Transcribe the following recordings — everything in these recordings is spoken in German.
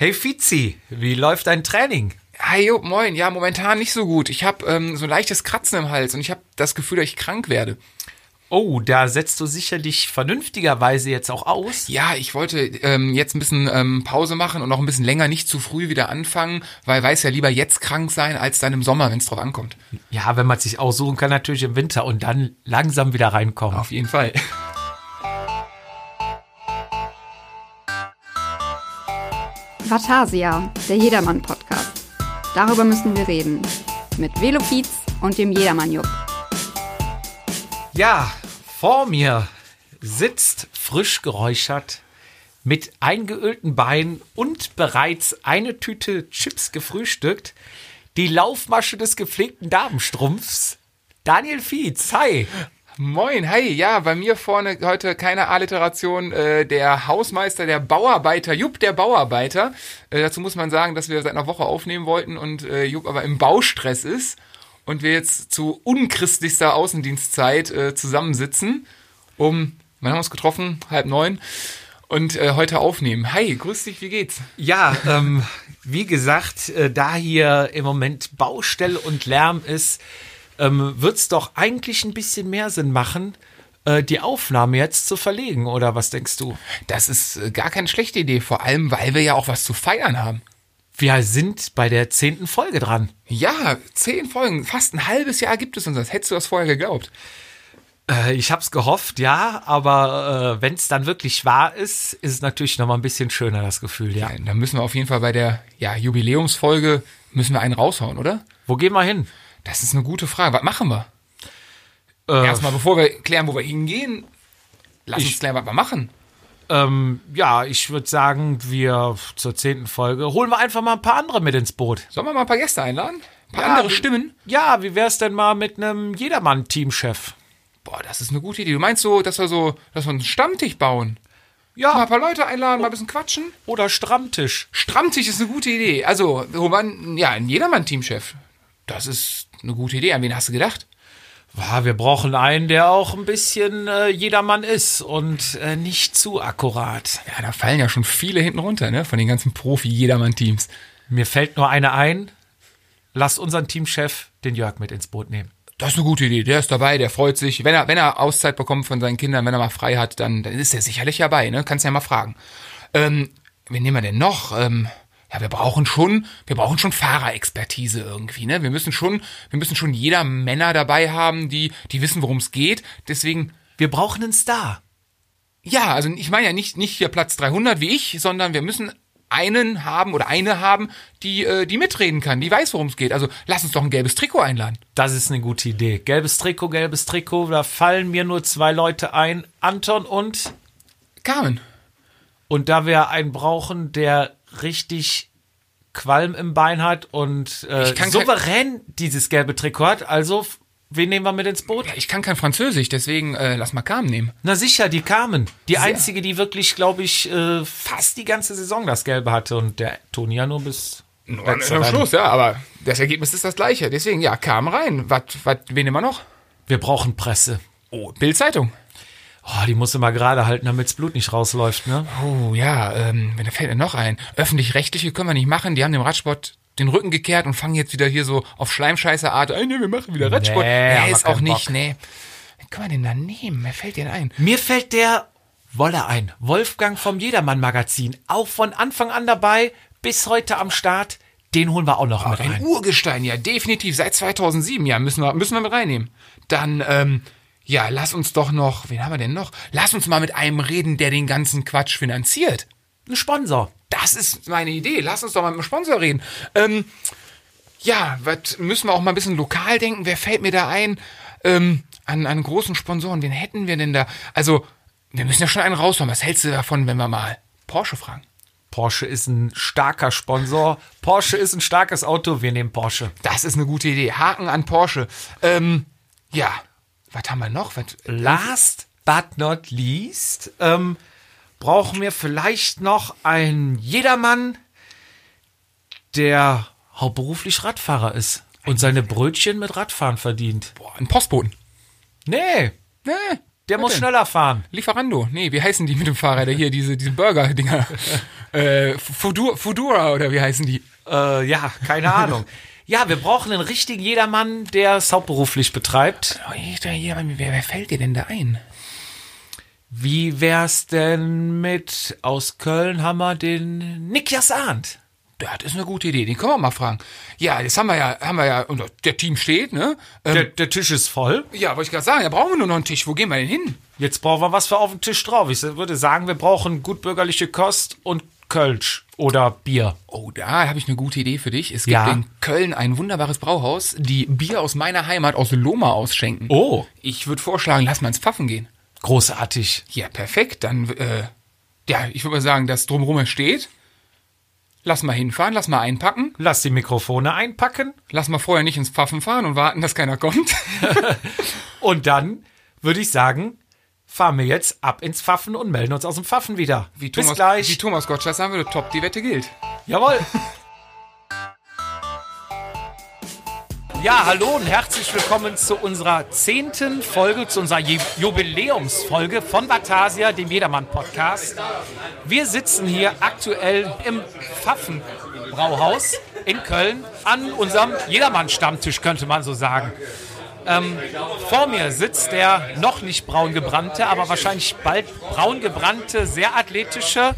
Hey Fizi, wie läuft dein Training? Hi, jo, moin. Ja, momentan nicht so gut. Ich habe ähm, so ein leichtes Kratzen im Hals und ich habe das Gefühl, dass ich krank werde. Oh, da setzt du sicherlich vernünftigerweise jetzt auch aus. Ja, ich wollte ähm, jetzt ein bisschen ähm, Pause machen und noch ein bisschen länger nicht zu früh wieder anfangen, weil weiß ja lieber jetzt krank sein als dann im Sommer, wenn es drauf ankommt. Ja, wenn man sich aussuchen kann, natürlich im Winter und dann langsam wieder reinkommen. Auf jeden Fall. Vatasia, der Jedermann-Podcast. Darüber müssen wir reden. Mit Velopiz und dem Jedermann-Jupp. Ja, vor mir sitzt frisch geräuchert mit eingeölten Beinen und bereits eine Tüte Chips gefrühstückt die Laufmasche des gepflegten Damenstrumpfs. Daniel Fietz, hi. Moin, hi. Ja, bei mir vorne heute keine Alliteration. Äh, der Hausmeister, der Bauarbeiter, Jupp, der Bauarbeiter. Äh, dazu muss man sagen, dass wir seit einer Woche aufnehmen wollten und äh, Jupp aber im Baustress ist und wir jetzt zu unchristlichster Außendienstzeit äh, zusammensitzen, um, wann haben wir uns getroffen? Halb neun. Und äh, heute aufnehmen. Hi, grüß dich, wie geht's? Ja, ähm, wie gesagt, äh, da hier im Moment Baustelle und Lärm ist, ähm, wird's doch eigentlich ein bisschen mehr Sinn machen, äh, die Aufnahme jetzt zu verlegen, oder was denkst du? Das ist äh, gar keine schlechte Idee, vor allem, weil wir ja auch was zu feiern haben. Wir sind bei der zehnten Folge dran. Ja, zehn Folgen, fast ein halbes Jahr gibt es uns das. Hättest du das vorher geglaubt? Äh, ich hab's gehofft, ja, aber äh, wenn es dann wirklich wahr ist, ist es natürlich noch mal ein bisschen schöner, das Gefühl, ja. Ja, dann müssen wir auf jeden Fall bei der ja, Jubiläumsfolge müssen wir einen raushauen, oder? Wo gehen wir hin? Das ist eine gute Frage. Was machen wir? Äh, Erstmal, bevor wir klären, wo wir hingehen, lass Ich- uns klären, was wir machen. ähm, ja, ich würde sagen, wir zur zehnten Folge holen wir einfach mal ein paar andere mit ins Boot. Sollen wir mal ein paar Gäste einladen? Ein paar Ja, andere Stimmen? Ja, wie wär's denn mal mit einem Jedermann-Teamchef? Boah, das ist eine gute Idee. Du meinst so, dass wir so, dass wir einen Stammtisch bauen? Ja, Mal ein paar Leute einladen, mal ein bisschen quatschen? oder Stammtisch. Stammtisch ist eine gute Idee. Also, wo man, ja, ein Jedermann-Teamchef. Das ist eine gute Idee. An wen hast du gedacht? Ja, wir brauchen einen, der auch ein bisschen äh, Jedermann ist und äh, nicht zu akkurat. Ja, da fallen ja schon viele hinten runter, ne? Von den ganzen Profi-Jedermann-Teams. Mir fällt nur einer ein. Lass unseren Teamchef den Jörg mit ins Boot nehmen. Das ist eine gute Idee. Der ist dabei, der freut sich. Wenn er, wenn er Auszeit bekommt von seinen Kindern, wenn er mal frei hat, dann, dann ist er sicherlich dabei, ne? Kannst ja mal fragen. Ähm, wen nehmen wir denn noch? Ähm, ja, wir brauchen schon, wir brauchen schon Fahrerexpertise irgendwie, ne? Wir müssen schon, wir müssen schon jeder Männer dabei haben, die, die wissen, worum es geht. Deswegen, Wir brauchen einen Star. ja, also ich meine ja nicht, nicht hier Platz 300 wie ich, sondern wir müssen einen haben oder eine haben, die, äh, die mitreden kann, die weiß, worum es geht. Also lass uns doch ein gelbes Trikot einladen. Das ist eine gute Idee. Gelbes Trikot, gelbes Trikot. Da fallen mir nur zwei Leute ein. Anton und. Carmen. Und da wir einen brauchen, der richtig Qualm im Bein hat und äh, Ich kann souverän dieses gelbe Trikot hat, also wen nehmen wir mit ins Boot? Ja, ich kann kein Französisch, deswegen äh, lass mal Carmen nehmen. Na sicher, die Carmen. Die Sehr. einzige, die wirklich, glaube ich, äh, fast die ganze Saison das Gelbe hatte und der Toni ja nur bis Nur am. Schluss, ja, aber das Ergebnis ist das gleiche. Deswegen, ja, Carmen rein. Was, was, wen nehmen wir noch? Wir brauchen Presse. Oh, Bild-Zeitung. Oh, die muss immer gerade halten, damit's Blut nicht rausläuft, ne? Oh, ja, ähm, wenn da fällt mir noch ein. Öffentlich-rechtliche können wir nicht machen. Die haben dem Radsport den Rücken gekehrt und fangen jetzt wieder hier so auf Schleimscheiße Art. Ey, nee, wir machen wieder Radsport. Nee, nee, ist auch nicht, Bock. nee. Wen können wir denn da nehmen? Wer fällt denn ein? Mir fällt der Wolle ein. Wolfgang vom Jedermann-Magazin. Auch von Anfang an dabei, bis heute am Start. Den holen wir auch noch mit Ein rein. Urgestein, ja, definitiv. Seit 2007, ja, müssen wir, müssen wir mit reinnehmen. Dann, ähm, ja, lass uns doch noch, wen haben wir denn noch? Lass uns mal mit einem reden, der den ganzen Quatsch finanziert. Ein Sponsor. Das ist meine Idee. Lass uns doch mal mit dem Sponsor reden. Ähm, ja, was müssen wir auch mal ein bisschen lokal denken? Wer fällt mir da ein? Ähm, an, an großen Sponsoren, wen hätten wir denn da? Also, wir müssen ja schon einen raushauen. Was hältst du davon, wenn wir mal Porsche fragen? Porsche ist ein starker Sponsor. Porsche ist ein starkes Auto. Wir nehmen Porsche. Das ist eine gute Idee. Haken an Porsche. Ähm, ja, was haben wir noch? Was, Last but not least ähm, brauchen wir vielleicht noch einen Jedermann, der hauptberuflich Radfahrer ist und seine Brötchen mit Radfahren verdient. boah, ein Postboten. Nee, Nee. Der muss denn? schneller fahren. Lieferando. Nee, wie heißen die mit dem Fahrräder hier? Diese, diese Burger-Dinger. äh, Fudura, Fudura oder wie heißen die? Äh, ja, keine Ahnung. Ja, wir brauchen einen richtigen Jedermann, der es hauptberuflich betreibt. Oh, wer, wer fällt dir denn da ein? Wie wär's denn mit aus Köln haben wir den Niklas Arndt? Das ist eine gute Idee, den können wir mal fragen. Ja, das haben wir ja, haben wir ja, und der Team steht, ne? Ähm, Der, der Tisch ist voll. ja, wollte ich gerade sagen, da brauchen wir nur noch einen Tisch. Wo gehen wir denn hin? Jetzt brauchen wir was für auf dem Tisch drauf. Ich würde sagen, wir brauchen gutbürgerliche Kost und Kölsch oder Bier. Oh, da habe ich eine gute Idee für dich. Es gibt Ja. in Köln ein wunderbares Brauhaus, die Bier aus meiner Heimat aus Loma ausschenken. Oh. Ich würde vorschlagen, lass mal ins Pfaffen gehen. Großartig. Ja, perfekt. Dann, äh, ja, ich würde mal sagen, das drumherum steht. Lass mal hinfahren, lass mal einpacken. Lass die Mikrofone einpacken Lass mal vorher nicht ins Pfaffen fahren und warten, dass keiner kommt. und dann würde ich sagen, fahren wir jetzt ab ins Pfaffen und melden uns aus dem Pfaffen wieder. Wie Bis Thomas, gleich. Wie Thomas Gottschalk sagen würde, top, die Wette gilt. Jawohl. Ja, hallo und herzlich willkommen zu unserer zehnten Folge, zu unserer Ju- Jubiläumsfolge von Batasia, dem Jedermann-Podcast. Wir sitzen hier aktuell im Pfaffenbrauhaus in Köln an unserem Jedermann-Stammtisch, könnte man so sagen. Ähm, vor mir sitzt der noch nicht braun gebrannte, aber wahrscheinlich bald braun gebrannte, sehr athletische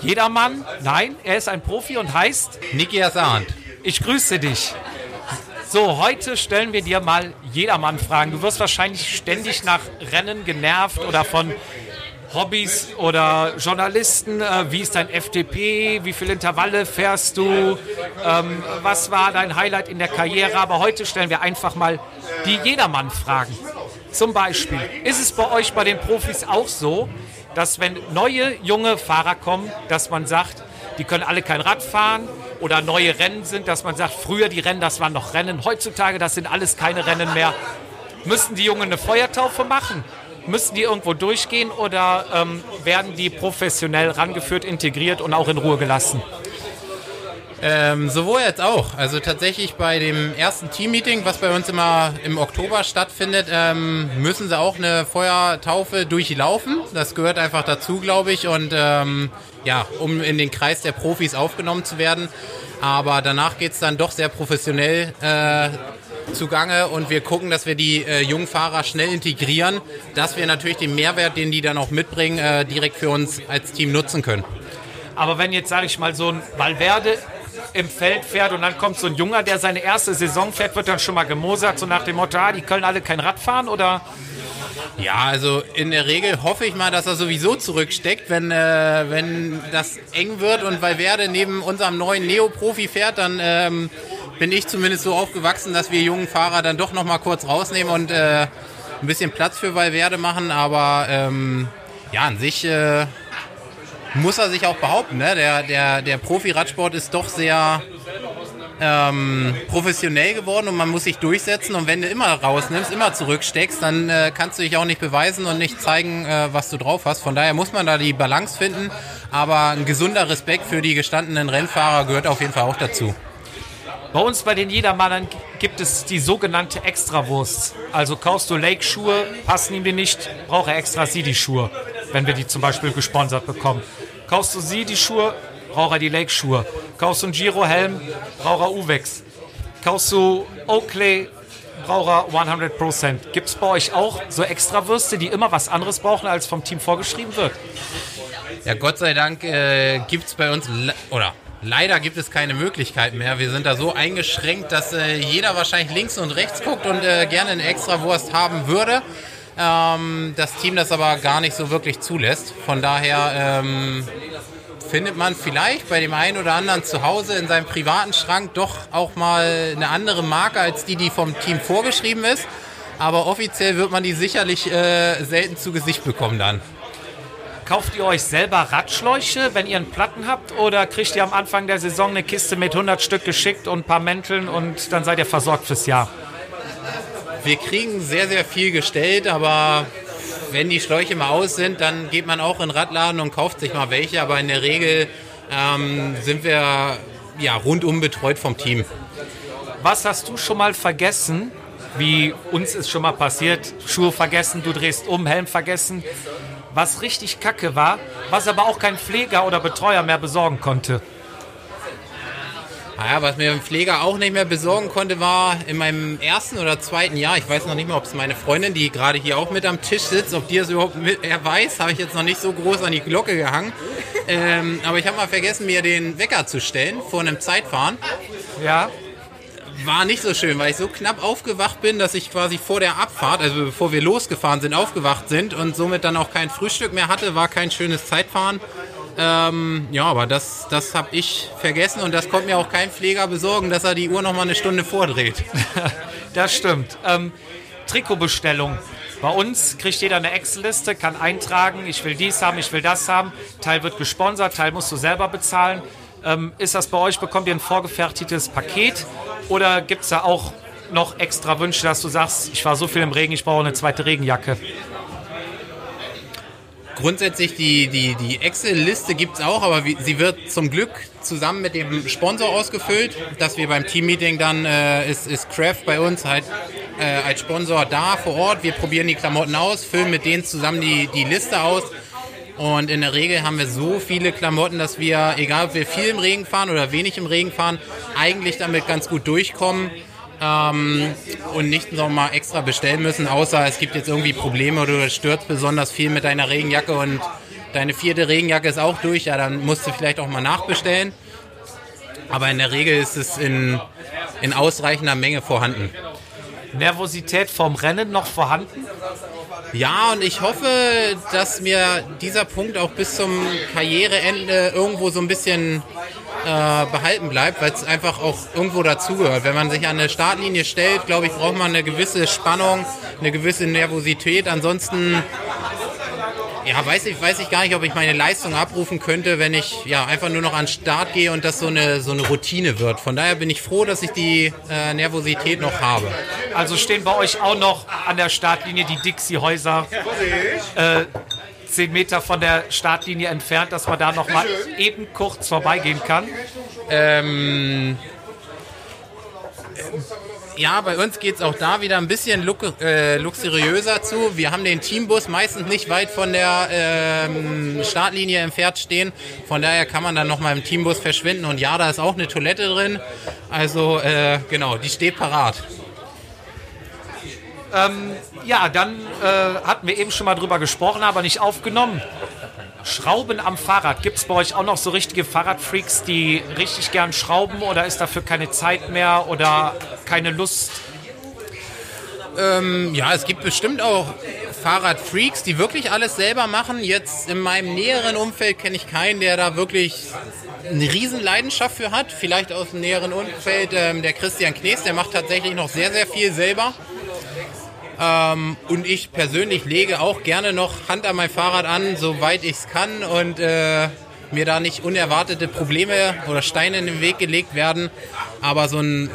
Jedermann. Nein, er ist ein Profi und heißt Niki Arndt. ich grüße dich. So, heute stellen wir dir mal jedermann Fragen. Du wirst wahrscheinlich ständig nach Rennen genervt oder von Hobbys oder Journalisten. Äh, wie ist dein FTP? Wie viele Intervalle fährst du? Ähm, was war dein Highlight in der Karriere? Aber heute stellen wir einfach mal die jedermann Fragen. Zum Beispiel, ist es bei euch bei den Profis auch so, dass wenn neue junge Fahrer kommen, dass man sagt, die können alle kein Rad fahren oder neue Rennen sind, dass man sagt, früher die Rennen, das waren noch Rennen, heutzutage, das sind alles keine Rennen mehr. Müssen die Jungen eine Feuertaufe machen? Müssen die irgendwo durchgehen oder ähm, werden die professionell rangeführt, integriert und auch in Ruhe gelassen? Ähm, sowohl jetzt auch. Also tatsächlich bei dem ersten Teammeeting, was bei uns immer im Oktober stattfindet, ähm, müssen sie auch eine Feuertaufe durchlaufen. Das gehört einfach dazu, glaube ich. Und ähm, ja, um in den Kreis der Profis aufgenommen zu werden. Aber danach geht's dann doch sehr professionell äh, zugange und wir gucken, dass wir die äh, jungen Fahrer schnell integrieren, dass wir natürlich den Mehrwert, den die dann auch mitbringen, äh, direkt für uns als Team nutzen können. Aber wenn jetzt, sage ich mal, so ein Valverde im Feld fährt und dann kommt so ein Junger, der seine erste Saison fährt, wird dann schon mal gemosert, so nach dem Motto, ah, die können alle kein Rad fahren oder? Ja, also in der Regel hoffe ich mal, dass er sowieso zurücksteckt. Wenn, äh, wenn das eng wird und Valverde neben unserem neuen Neo-Profi fährt, dann ähm, bin ich zumindest so aufgewachsen, dass wir jungen Fahrer dann doch noch mal kurz rausnehmen und äh, ein bisschen Platz für Valverde machen. Aber ähm, ja, an sich äh, muss er sich auch behaupten. Ne? Der, der, der Profi-Radsport ist doch sehr ähm, professionell geworden und man muss sich durchsetzen. Und wenn du immer rausnimmst, immer zurücksteckst, dann äh, kannst du dich auch nicht beweisen und nicht zeigen, äh, was du drauf hast. Von daher muss man da die Balance finden. Aber ein gesunder Respekt für die gestandenen Rennfahrer gehört auf jeden Fall auch dazu. Bei uns bei den Jedermannern gibt es die sogenannte Extrawurst. Also kaufst du Lake-Schuhe, passen ihm die nicht, braucht er extra sie die Schuhe, wenn wir die zum Beispiel gesponsert bekommen. Kaufst du sie die Schuhe, braucht er die Lake-Schuhe. Kaufst du einen Giro-Helm, braucht er Uwex. Kaufst du Oakley, braucht er 100%. Gibt es bei euch auch so Extrawürste, die immer was anderes brauchen, als vom Team vorgeschrieben wird? Ja, Gott sei Dank äh, gibt es bei uns, oder leider gibt es keine Möglichkeit mehr. Wir sind da so eingeschränkt, dass äh, jeder wahrscheinlich links und rechts guckt und äh, gerne eine Extrawurst haben würde. Ähm, das Team das aber gar nicht so wirklich zulässt. Von daher ähm, findet man vielleicht bei dem einen oder anderen zu Hause in seinem privaten Schrank doch auch mal eine andere Marke als die, die vom Team vorgeschrieben ist. Aber offiziell wird man die sicherlich äh, selten zu Gesicht bekommen dann. Kauft ihr euch selber Radschläuche, wenn ihr einen Platten habt? Oder kriegt ihr am Anfang der Saison eine Kiste mit 100 Stück geschickt und ein paar Mänteln und dann seid ihr versorgt fürs Jahr? Wir kriegen sehr, sehr viel gestellt, aber wenn die Schläuche mal aus sind, dann geht man auch in den Radladen und kauft sich mal welche. Aber in der Regel ähm, sind wir ja, rundum betreut vom Team. Was hast du schon mal vergessen, wie uns ist schon mal passiert, Schuhe vergessen, du drehst um, Helm vergessen. Was richtig kacke war, was aber auch kein Pfleger oder Betreuer mehr besorgen konnte. Naja, was mir ein Pfleger auch nicht mehr besorgen konnte, war in meinem ersten oder zweiten Jahr, ich weiß noch nicht mehr, ob es meine Freundin, die gerade hier auch mit am Tisch sitzt, ob die es überhaupt mit, er weiß, habe ich jetzt noch nicht so groß an die Glocke gehangen. Ähm, aber ich habe mal vergessen, mir den Wecker zu stellen vor einem Zeitfahren. Ja, War nicht so schön, weil ich so knapp aufgewacht bin, dass ich quasi vor der Abfahrt, also bevor wir losgefahren sind, aufgewacht sind und somit dann auch kein Frühstück mehr hatte, war kein schönes Zeitfahren. Ähm, ja, aber das, das habe ich vergessen und das konnte mir auch kein Pfleger besorgen, dass er die Uhr noch mal eine Stunde vordreht. das stimmt. Ähm, Trikotbestellung. Bei uns kriegt jeder eine Excel-Liste, kann eintragen, ich will dies haben, ich will das haben. Teil wird gesponsert, Teil musst du selber bezahlen. Ähm, ist das bei euch, bekommt ihr ein vorgefertigtes Paket oder gibt es da auch noch extra Wünsche, dass du sagst, ich war so viel im Regen, ich brauche eine zweite Regenjacke? Grundsätzlich die, die, die Excel-Liste gibt es auch, aber wie, sie wird zum Glück zusammen mit dem Sponsor ausgefüllt, dass wir beim Teammeeting dann äh, ist, ist Craft bei uns halt äh, als Sponsor da vor Ort. Wir probieren die Klamotten aus, füllen mit denen zusammen die, die Liste aus. Und in der Regel haben wir so viele Klamotten, dass wir, egal ob wir viel im Regen fahren oder wenig im Regen fahren, eigentlich damit ganz gut durchkommen ähm, und nicht nochmal extra bestellen müssen, außer es gibt jetzt irgendwie Probleme oder du stürzt besonders viel mit deiner Regenjacke und deine vierte Regenjacke ist auch durch, ja, dann musst du vielleicht auch mal nachbestellen. Aber in der Regel ist es in, in ausreichender Menge vorhanden. Nervosität vom Rennen noch vorhanden? Ja, und ich hoffe, dass mir dieser Punkt auch bis zum Karriereende irgendwo so ein bisschen äh, behalten bleibt, weil es einfach auch irgendwo dazugehört. Wenn man sich an eine Startlinie stellt, glaube ich, braucht man eine gewisse Spannung, eine gewisse Nervosität. Ansonsten ja, weiß ich, weiß ich gar nicht, ob ich meine Leistung abrufen könnte, wenn ich ja einfach nur noch an den Start gehe und das so eine, so eine Routine wird. Von daher bin ich froh, dass ich die äh, Nervosität noch habe. Also stehen bei euch auch noch an der Startlinie die Dixie-Häuser äh, zehn Meter von der Startlinie entfernt, dass man da noch mal eben kurz vorbeigehen kann. Ähm, ja, bei uns geht es auch da wieder ein bisschen luk äh, luxuriöser zu. Wir haben den Teambus meistens nicht weit von der ähm, Startlinie entfernt stehen. Von daher kann man dann nochmal im Teambus verschwinden. Und ja, da ist auch eine Toilette drin. Also äh, genau, die steht parat. Ja, dann äh, hatten wir eben schon mal drüber gesprochen, aber nicht aufgenommen. Schrauben am Fahrrad. Gibt es bei euch auch noch so richtige Fahrradfreaks, die richtig gern schrauben oder ist dafür keine Zeit mehr oder keine Lust? Ja, es gibt bestimmt auch Fahrradfreaks, die wirklich alles selber machen. Jetzt in meinem näheren Umfeld kenne ich keinen, der da wirklich eine riesen Leidenschaft für hat. Vielleicht aus dem näheren Umfeld ähm, der Christian Knees, der macht tatsächlich noch sehr, sehr viel selber. Ähm, und ich persönlich lege auch gerne noch Hand an mein Fahrrad an, soweit ich es kann und äh, mir da nicht unerwartete Probleme oder Steine in den Weg gelegt werden. Aber so ein,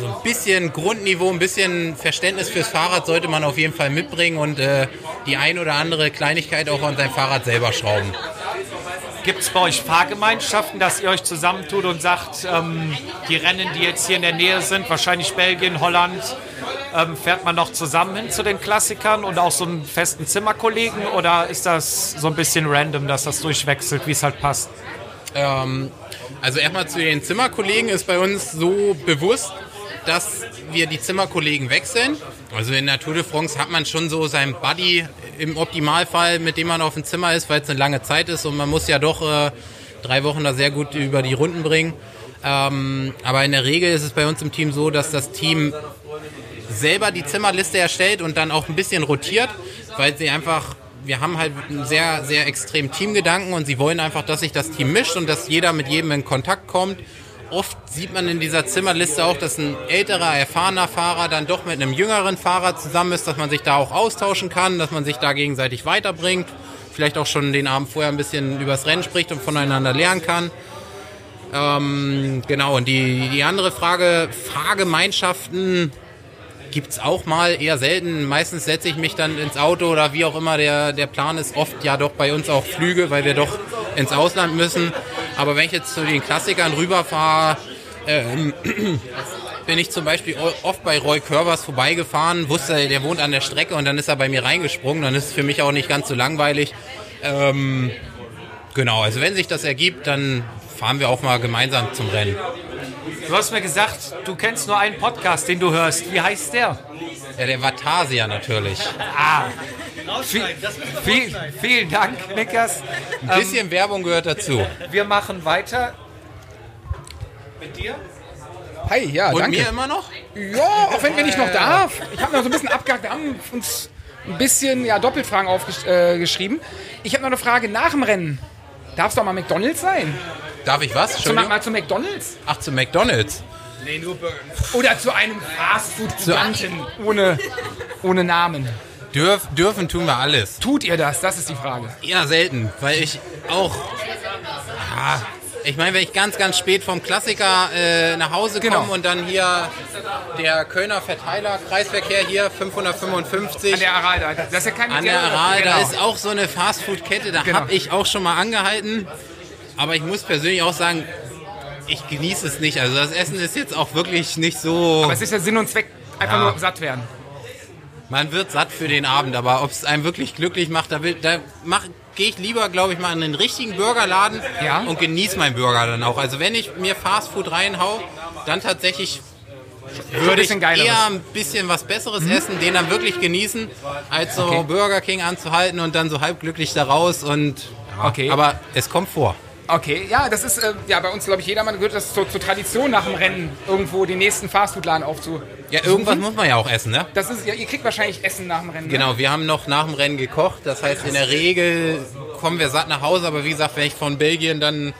so ein bisschen Grundniveau, ein bisschen Verständnis fürs Fahrrad sollte man auf jeden Fall mitbringen und äh, die ein oder andere Kleinigkeit auch an sein Fahrrad selber schrauben. Gibt es bei euch Fahrgemeinschaften, dass ihr euch zusammentut und sagt, ähm, die Rennen, die jetzt hier in der Nähe sind, wahrscheinlich Belgien, Holland, ähm, fährt man noch zusammen hin zu den Klassikern und auch so einen festen Zimmerkollegen oder ist das so ein bisschen random, dass das durchwechselt, wie es halt passt? Ähm, also erstmal zu den Zimmerkollegen ist bei uns so bewusst, dass wir die Zimmerkollegen wechseln. Also in der Tour de France hat man schon so seinen Buddy im Optimalfall, mit dem man auf dem Zimmer ist, weil es eine lange Zeit ist und man muss ja doch äh, drei Wochen da sehr gut über die Runden bringen. Ähm, aber in der Regel ist es bei uns im Team so, dass das Team selber die Zimmerliste erstellt und dann auch ein bisschen rotiert, weil sie einfach, wir haben halt einen sehr, sehr extremen Teamgedanken und sie wollen einfach, dass sich das Team mischt und dass jeder mit jedem in Kontakt kommt. Oft sieht man in dieser Zimmerliste auch, dass ein älterer, erfahrener Fahrer dann doch mit einem jüngeren Fahrer zusammen ist, dass man sich da auch austauschen kann, dass man sich da gegenseitig weiterbringt, vielleicht auch schon den Abend vorher ein bisschen übers Rennen spricht und voneinander lernen kann. Ähm, genau, und die, die andere Frage, Fahrgemeinschaften, gibt es auch mal eher selten. Meistens setze ich mich dann ins Auto oder wie auch immer der, der Plan ist. Oft ja doch bei uns auch Flüge, weil wir doch ins Ausland müssen. Aber wenn ich jetzt zu den Klassikern rüberfahre, ähm, bin ich zum Beispiel oft bei Roy Curvers vorbeigefahren, wusste, der wohnt an der Strecke und dann ist er bei mir reingesprungen. Dann ist es für mich auch nicht ganz so langweilig. Ähm, genau, also wenn sich das ergibt, dann fahren wir auch mal gemeinsam zum Rennen. Du hast mir gesagt, du kennst nur einen Podcast, den du hörst. Wie heißt der? Ja, der Vatasia natürlich. Ah, viel, viel, vielen Dank, Nickers. Ein bisschen ähm, Werbung gehört dazu. Wir machen weiter. Mit dir? Hi, ja, Und danke. mir immer noch? Ja, auch wenn, wenn ich noch darf. Ich habe noch so ein bisschen abgehakt. Wir haben uns ein bisschen ja, Doppelfragen aufgeschrieben. Äh, ich habe noch eine Frage nach dem Rennen. Darf es doch mal McDonalds sein? Darf ich was? Zum, mal zu McDonalds? Ach, zu McDonalds. Nee, nur Burger. Oder zu einem Fastfood-Giganten ohne, ohne Namen. Dürf, dürfen tun wir alles. Tut ihr das? Das ist die Frage. Eher selten, weil ich auch. Ja, ich meine, wenn ich ganz, ganz spät vom Klassiker äh, nach Hause komme genau. und dann hier der Kölner Verteiler, Kreisverkehr hier, 555. An der Aral da. Das ist ja kein An der Aral, genau. da ist auch so eine Fastfood-Kette, da genau. habe ich auch schon mal angehalten. Aber ich muss persönlich auch sagen, ich genieße es nicht. Also das Essen ist jetzt auch wirklich nicht so. Aber es ist ja Sinn und Zweck, einfach ja. nur satt werden. Man wird satt für den Abend, aber ob es einem wirklich glücklich macht, da, da gehe ich lieber, glaube ich, mal in den richtigen Burgerladen ja. und genieße meinen Burger dann auch. Also wenn ich mir Fastfood reinhau, dann tatsächlich würde ich eher ein bisschen was Besseres mhm. essen, den dann wirklich genießen, als so okay. Burger King anzuhalten und dann so halbglücklich da raus und ja, okay. aber es kommt vor. Okay, ja, das ist äh, ja bei uns, glaube ich, jedermann gehört das zur, zur, Tradition nach dem Rennen, irgendwo den nächsten Fastfood-Laden aufzu. Ja, irgendwas muss man ja auch essen, ne? Das ist, ja, ihr kriegt wahrscheinlich Essen nach dem Rennen. Genau, ne? wir haben noch nach dem Rennen gekocht. Das heißt, in der Regel kommen wir satt nach Hause, aber wie gesagt, wenn ich von Belgien dann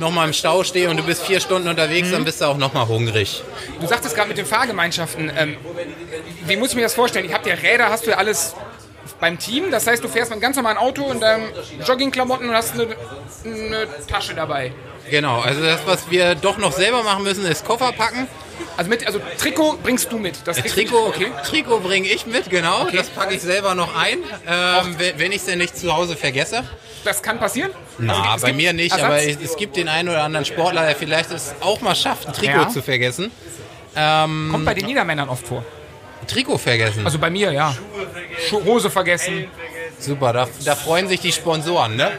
nochmal im Stau stehe und du bist vier Stunden unterwegs, mhm. dann bist du auch nochmal hungrig. Du sagtest gerade mit den Fahrgemeinschaften, ähm, wie muss ich mir das vorstellen? Ich habe ja Räder, hast du ja alles beim Team. Das heißt, du fährst mit einem ganz normalen Auto in deinem Joggingklamotten und hast eine, eine Tasche dabei. Genau, also das, was wir doch noch selber machen müssen, ist Koffer packen. Also mit, also Trikot bringst du mit. Das Trikot, okay. Trikot bringe ich mit, genau. Okay. Das packe ich selber noch ein, ähm, wenn ich es denn nicht zu Hause vergesse. Das kann passieren? Na, also, bei mir nicht, Ersatz? aber es gibt den einen oder anderen Sportler, der vielleicht es auch mal schafft, ein Trikot ja. zu vergessen. Ähm, Kommt bei den Niedermännern oft vor. Trikot vergessen. Also bei mir, ja. Hose vergessen. Super, da, da freuen sich die Sponsoren, ne?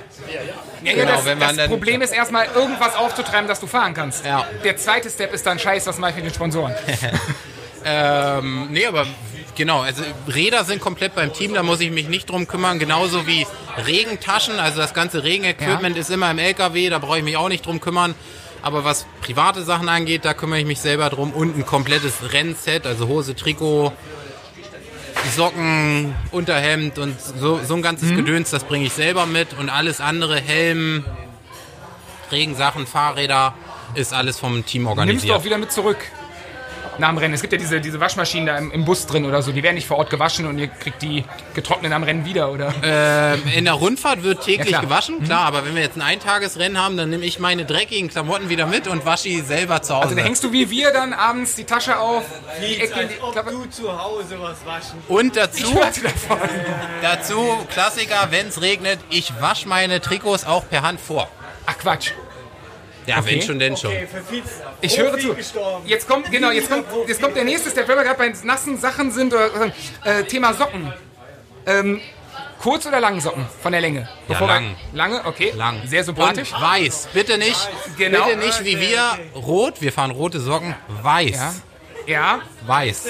Ja, genau, das, wenn man das Problem ist erstmal irgendwas aufzutreiben, dass du fahren kannst. Ja. Der zweite Step ist dann Scheiß, was mache ich mit den Sponsoren? ähm, nee, aber genau, also Räder sind komplett beim Team, da muss ich mich nicht drum kümmern, genauso wie Regentaschen, also das ganze Regenequipment ja. ist immer im LKW, da brauche ich mich auch nicht drum kümmern. Aber was private Sachen angeht, da kümmere ich mich selber drum. Und ein komplettes Rennset, also Hose, Trikot, Socken, Unterhemd und so, so ein ganzes mhm. Gedöns, das bringe ich selber mit. Und alles andere, Helm, Regensachen, Fahrräder, ist alles vom Team organisiert. Nimmst du auch wieder mit zurück? Nach dem Rennen. Es gibt ja diese, diese Waschmaschinen da im, im, Bus drin oder so, die werden nicht vor Ort gewaschen und ihr kriegt die getrocknet am Rennen wieder, oder? Ähm, in der Rundfahrt wird täglich ja, klar. gewaschen, mhm. klar, aber wenn wir jetzt ein Eintagesrennen haben, dann nehme ich meine dreckigen Klamotten wieder mit und wasche die selber zu Hause. Also dann hängst du wie wir dann abends die Tasche auf, die Ecke in die Klappe. du zu Hause was waschen. Und dazu, dazu Klassiker, wenn es regnet, ich wasche meine Trikots auch per Hand vor. Ach Quatsch. Ja, okay. wenn schon, denn schon. Okay, ich höre zu. Jetzt kommt, genau, jetzt kommt, jetzt kommt der nächste Step, wenn wir gerade bei nassen Sachen sind, oder, äh, Thema Socken. Ähm, kurz oder lang Socken von der Länge? Ja, lang. Wir, lange, okay. Lang. Sehr sympathisch. Und weiß, bitte nicht, genau. bitte nicht wie wir, rot, wir fahren rote Socken, weiß. Ja. Ja. Weiß.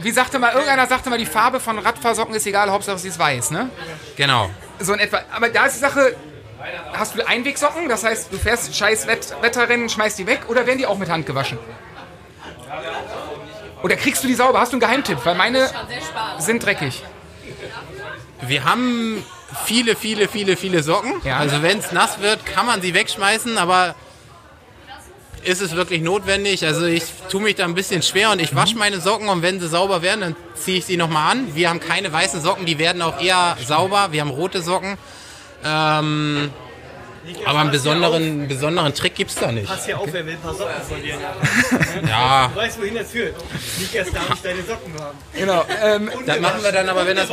Wie sagte mal, irgendeiner sagte mal, die Farbe von Radfahrsocken ist egal, Hauptsache sie ist weiß, ne? Genau. So in etwa. Aber da ist die Sache, hast du Einwegsocken? Das heißt, du fährst scheiß Wetterrennen, schmeißt die weg oder werden die auch mit Hand gewaschen? Oder kriegst du die sauber? Hast du einen Geheimtipp? Weil meine sind dreckig. Wir haben viele, viele, viele, viele Socken. Ja. Also wenn es nass wird, kann man sie wegschmeißen, aber ist es wirklich notwendig? Also ich tue mich da ein bisschen schwer und ich wasche mhm. meine Socken und wenn sie sauber werden, dann ziehe ich sie nochmal an. Wir haben keine weißen Socken, die werden auch eher sauber. Wir haben rote Socken. Ähm, Aber einen besonderen, besonderen Trick gibt's da nicht. Pass hier auf, wer will ein paar Socken von dir. Ja, Du weißt, wohin das führt. Nicht erst da nicht deine Socken haben. Genau. Ähm, das machen wir dann aber, wenn das,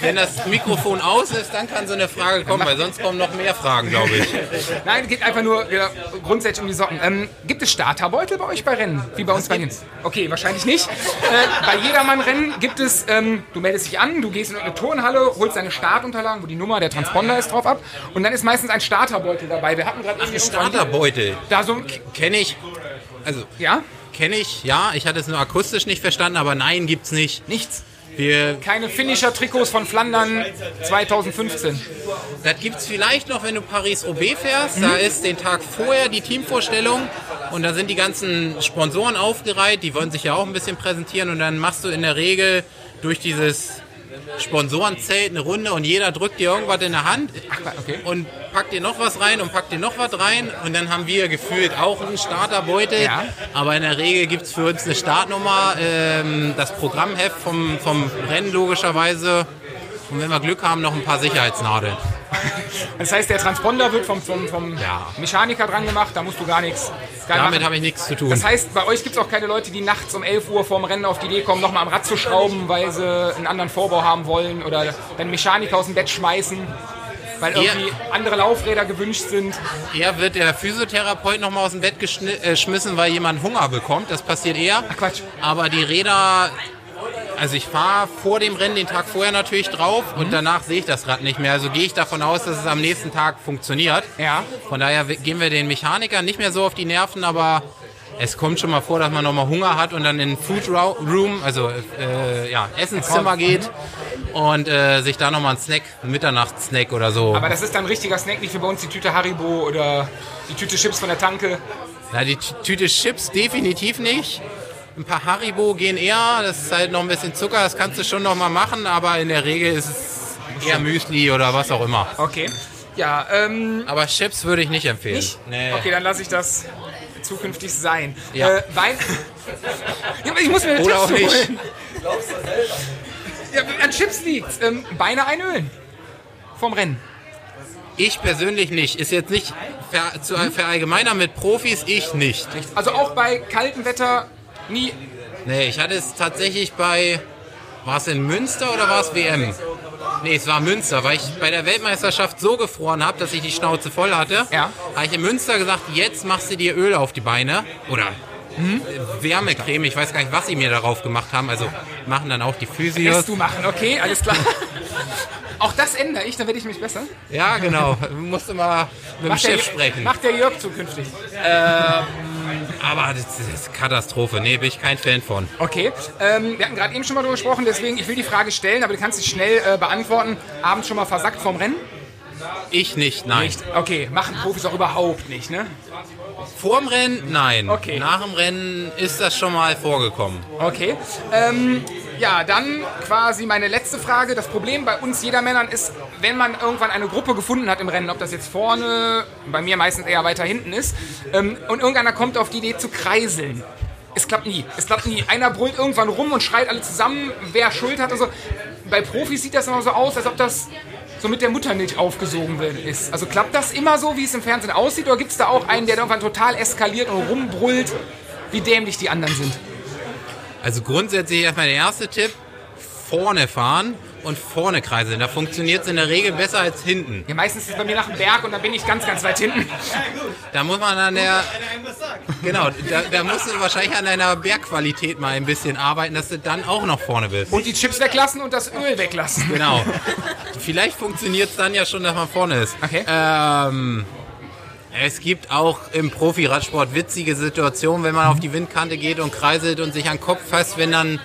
wenn das Mikrofon aus ist, dann kann so eine Frage kommen, weil sonst kommen noch mehr Fragen, glaube ich. nein, geht einfach nur ja, grundsätzlich um die Socken. Ähm, gibt es Starterbeutel bei euch bei Rennen? Wie bei uns bei den. Okay, wahrscheinlich nicht. Äh, bei Jedermann-Rennen gibt es, ähm, du meldest dich an, du gehst in eine Turnhalle, holst deine Startunterlagen, wo die Nummer, der Transponder ist drauf ab. Und dann ist meistens ein Starterbeutel dabei. Wir hatten gerade irgendwie Starterbeutel. Da so. Kenne ich, also Ja? kenne ich, ja, ich hatte es nur akustisch nicht verstanden, aber nein, gibt's nicht. Nichts. Wir, Keine Finisher-Trikots von Flandern 2015. das gibt's vielleicht noch, wenn du Paris-Roubaix fährst. Da ist den Tag vorher die Teamvorstellung und da sind die ganzen Sponsoren aufgereiht, die wollen sich ja auch ein bisschen präsentieren und dann machst du in der Regel durch dieses Sponsorenzelt eine Runde und jeder drückt dir irgendwas in der Hand okay. und packt dir noch was rein und packt dir noch was rein und dann haben wir gefühlt auch einen Starterbeutel. Ja. Aber in der Regel gibt es für uns eine Startnummer, ähm, das Programmheft vom, vom Rennen logischerweise und wenn wir Glück haben, noch ein paar Sicherheitsnadeln. Das heißt, der Transponder wird vom, vom, vom Ja. Mechaniker dran gemacht, da musst du gar nichts Damit habe ich nichts zu tun. Das heißt, bei euch gibt es auch keine Leute, die nachts um 11 Uhr vorm Rennen auf die Idee kommen, nochmal am Rad zu schrauben, weil sie einen anderen Vorbau haben wollen oder den Mechaniker aus dem Bett schmeißen, weil Eher- irgendwie andere Laufräder gewünscht sind. Eher wird der Physiotherapeut noch mal aus dem Bett geschni- äh, geschmissen, weil jemand Hunger bekommt. Das passiert eher. Ach Quatsch. Aber die Räder, also ich fahre vor dem Rennen den Tag vorher natürlich drauf Mhm. und danach sehe ich das Rad nicht mehr. Also gehe ich davon aus, dass es am nächsten Tag funktioniert. Ja. Von daher gehen wir den Mechanikern nicht mehr so auf die Nerven, aber es kommt schon mal vor, dass man noch mal Hunger hat und dann in den Food Room, also äh, ja, Essenszimmer geht und äh, sich da noch mal einen Snack, einen Mitternachtssnack oder so. Aber das ist dann ein richtiger Snack, nicht wie bei uns die Tüte Haribo oder die Tüte Chips von der Tanke. Na, die Tü- Tüte Chips definitiv nicht. Ein paar Haribo gehen eher, das ist halt noch ein bisschen Zucker, das kannst du schon noch mal machen, aber in der Regel ist es eher Müsli oder was auch immer. Okay. Ja, ähm, Aber Chips würde ich nicht empfehlen. nicht? Nee. Okay, dann lasse ich das zukünftig sein. Ja. Äh, Wein. ja, ich muss mir eine Oder Chips auch nicht. holen. Ja, an Chips liegt's. Ähm, Beine einölen. Vom Rennen. Ich persönlich nicht. Ist jetzt nicht ver zu verallgemeinern mit Profis, ich nicht. Also auch bei kaltem Wetter nie. Nee, ich hatte es tatsächlich bei, war es in Münster oder war es WM? Nee, es war Münster, weil ich bei der Weltmeisterschaft so gefroren habe, dass ich die Schnauze voll hatte. Ja. Habe ich in Münster gesagt, jetzt machst du dir Öl auf die Beine. Oder äh, Wärmecreme, ich weiß gar nicht, was sie mir darauf gemacht haben. Also machen dann auch die Physios. Lässt du machen, okay, alles klar. auch das ändere ich, dann werde ich mich besser. Ja, genau. Musste mal mit dem Macht der, Chef sprechen. macht der Jörg zukünftig. Aber das ist Katastrophe. Nee, bin ich kein Fan von. Okay, ähm, wir hatten gerade eben schon mal drüber gesprochen, deswegen, ich will die Frage stellen, aber du kannst sie schnell äh, beantworten. Abends schon mal versackt vom Rennen? Ich nicht, nein. Okay, machen Profis auch überhaupt nicht, ne? Vorm Rennen, nein. Okay. Nach dem Rennen ist das schon mal vorgekommen. Okay. Ähm, ja, dann quasi meine letzte Frage. Das Problem bei uns Jedermännern ist, wenn man irgendwann eine Gruppe gefunden hat im Rennen, ob das jetzt vorne, bei mir meistens eher weiter hinten ist, ähm, und irgendeiner kommt auf die Idee zu kreiseln. Es klappt nie. Es klappt nie. Einer brüllt irgendwann rum und schreit alle zusammen, wer Schuld hat und so. Bei Profis sieht das immer so aus, als ob das so mit der Muttermilch aufgesogen wird ist. Also klappt das immer so, wie es im Fernsehen aussieht, oder gibt es da auch einen, der irgendwann total eskaliert und rumbrüllt, wie dämlich die anderen sind? Also grundsätzlich erstmal der erste Tipp, vorne fahren und vorne kreiseln. Da funktioniert es in der Regel besser als hinten. Ja, meistens ist es bei mir nach dem Berg und dann bin ich ganz, ganz weit hinten. Da muss man an der, genau, da, da musst du wahrscheinlich an deiner Bergqualität mal ein bisschen arbeiten, dass du dann auch noch vorne bist. Und die Chips weglassen und das Öl weglassen. Genau. Vielleicht funktioniert es dann ja schon, dass man vorne ist. Okay. Ähm, es gibt auch im Profi-Radsport witzige Situationen, wenn man auf die Windkante geht und kreiselt und sich an den Kopf fasst, wenn dann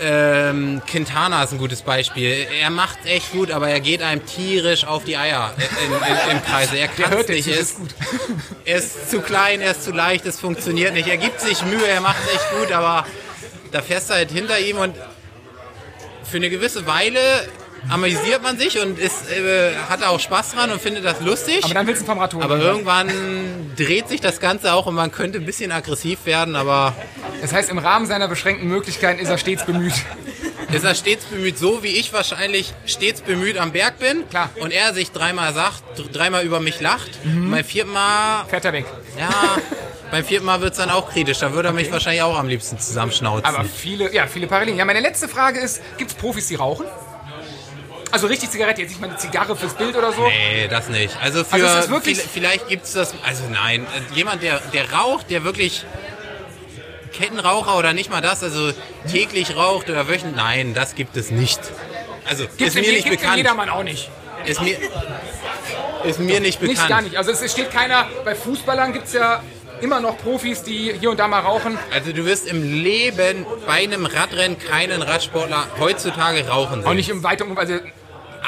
ähm, Quintana ist ein gutes Beispiel. Er macht echt gut, aber er geht einem tierisch auf die Eier im, im, im Kreise. Er kann es hört nicht. Er ist, ist er ist zu klein, er ist zu leicht, es funktioniert nicht. Er gibt sich Mühe, er macht es echt gut, aber da fährst du halt hinter ihm und für eine gewisse Weile amüsiert man sich und ist, äh, hat auch Spaß dran und findet das lustig. Aber dann willst du vom Rad holen. Aber irgendwann dreht sich das Ganze auch und man könnte ein bisschen aggressiv werden, aber Das heißt, im Rahmen seiner beschränkten Möglichkeiten ist er stets bemüht. ist er stets bemüht, so wie ich wahrscheinlich stets bemüht am Berg bin. Klar. Und er sich dreimal sagt, dr- dreimal über mich lacht. Beim vierten Mal, Fährt er weg. ja, beim vierten Mal wird es dann auch kritisch. Da würde er mich wahrscheinlich auch am liebsten zusammenschnauzen. Aber viele, ja, viele Parallelen. Ja, meine letzte Frage ist, gibt es Profis, die rauchen? Also richtig Zigarette, jetzt nicht mal eine Zigarre fürs Bild oder so? Nee, das nicht. Also für Also es ist wirklich- viel- vielleicht gibt's das. Also nein, jemand der der raucht, der wirklich Kettenraucher oder nicht mal das, also täglich raucht oder wöchentlich. Nein, das gibt es nicht. Also Gibt's ist mir nicht gibt's bekannt. jedermann auch nicht. Ist mir ist mir nicht bekannt. Nicht gar nicht. Also es steht keiner, bei Fußballern gibt es ja immer noch Profis, die hier und da mal rauchen. Also du wirst im Leben bei einem Radrennen keinen Radsportler heutzutage rauchen sehen. Auch nicht im weiteren, also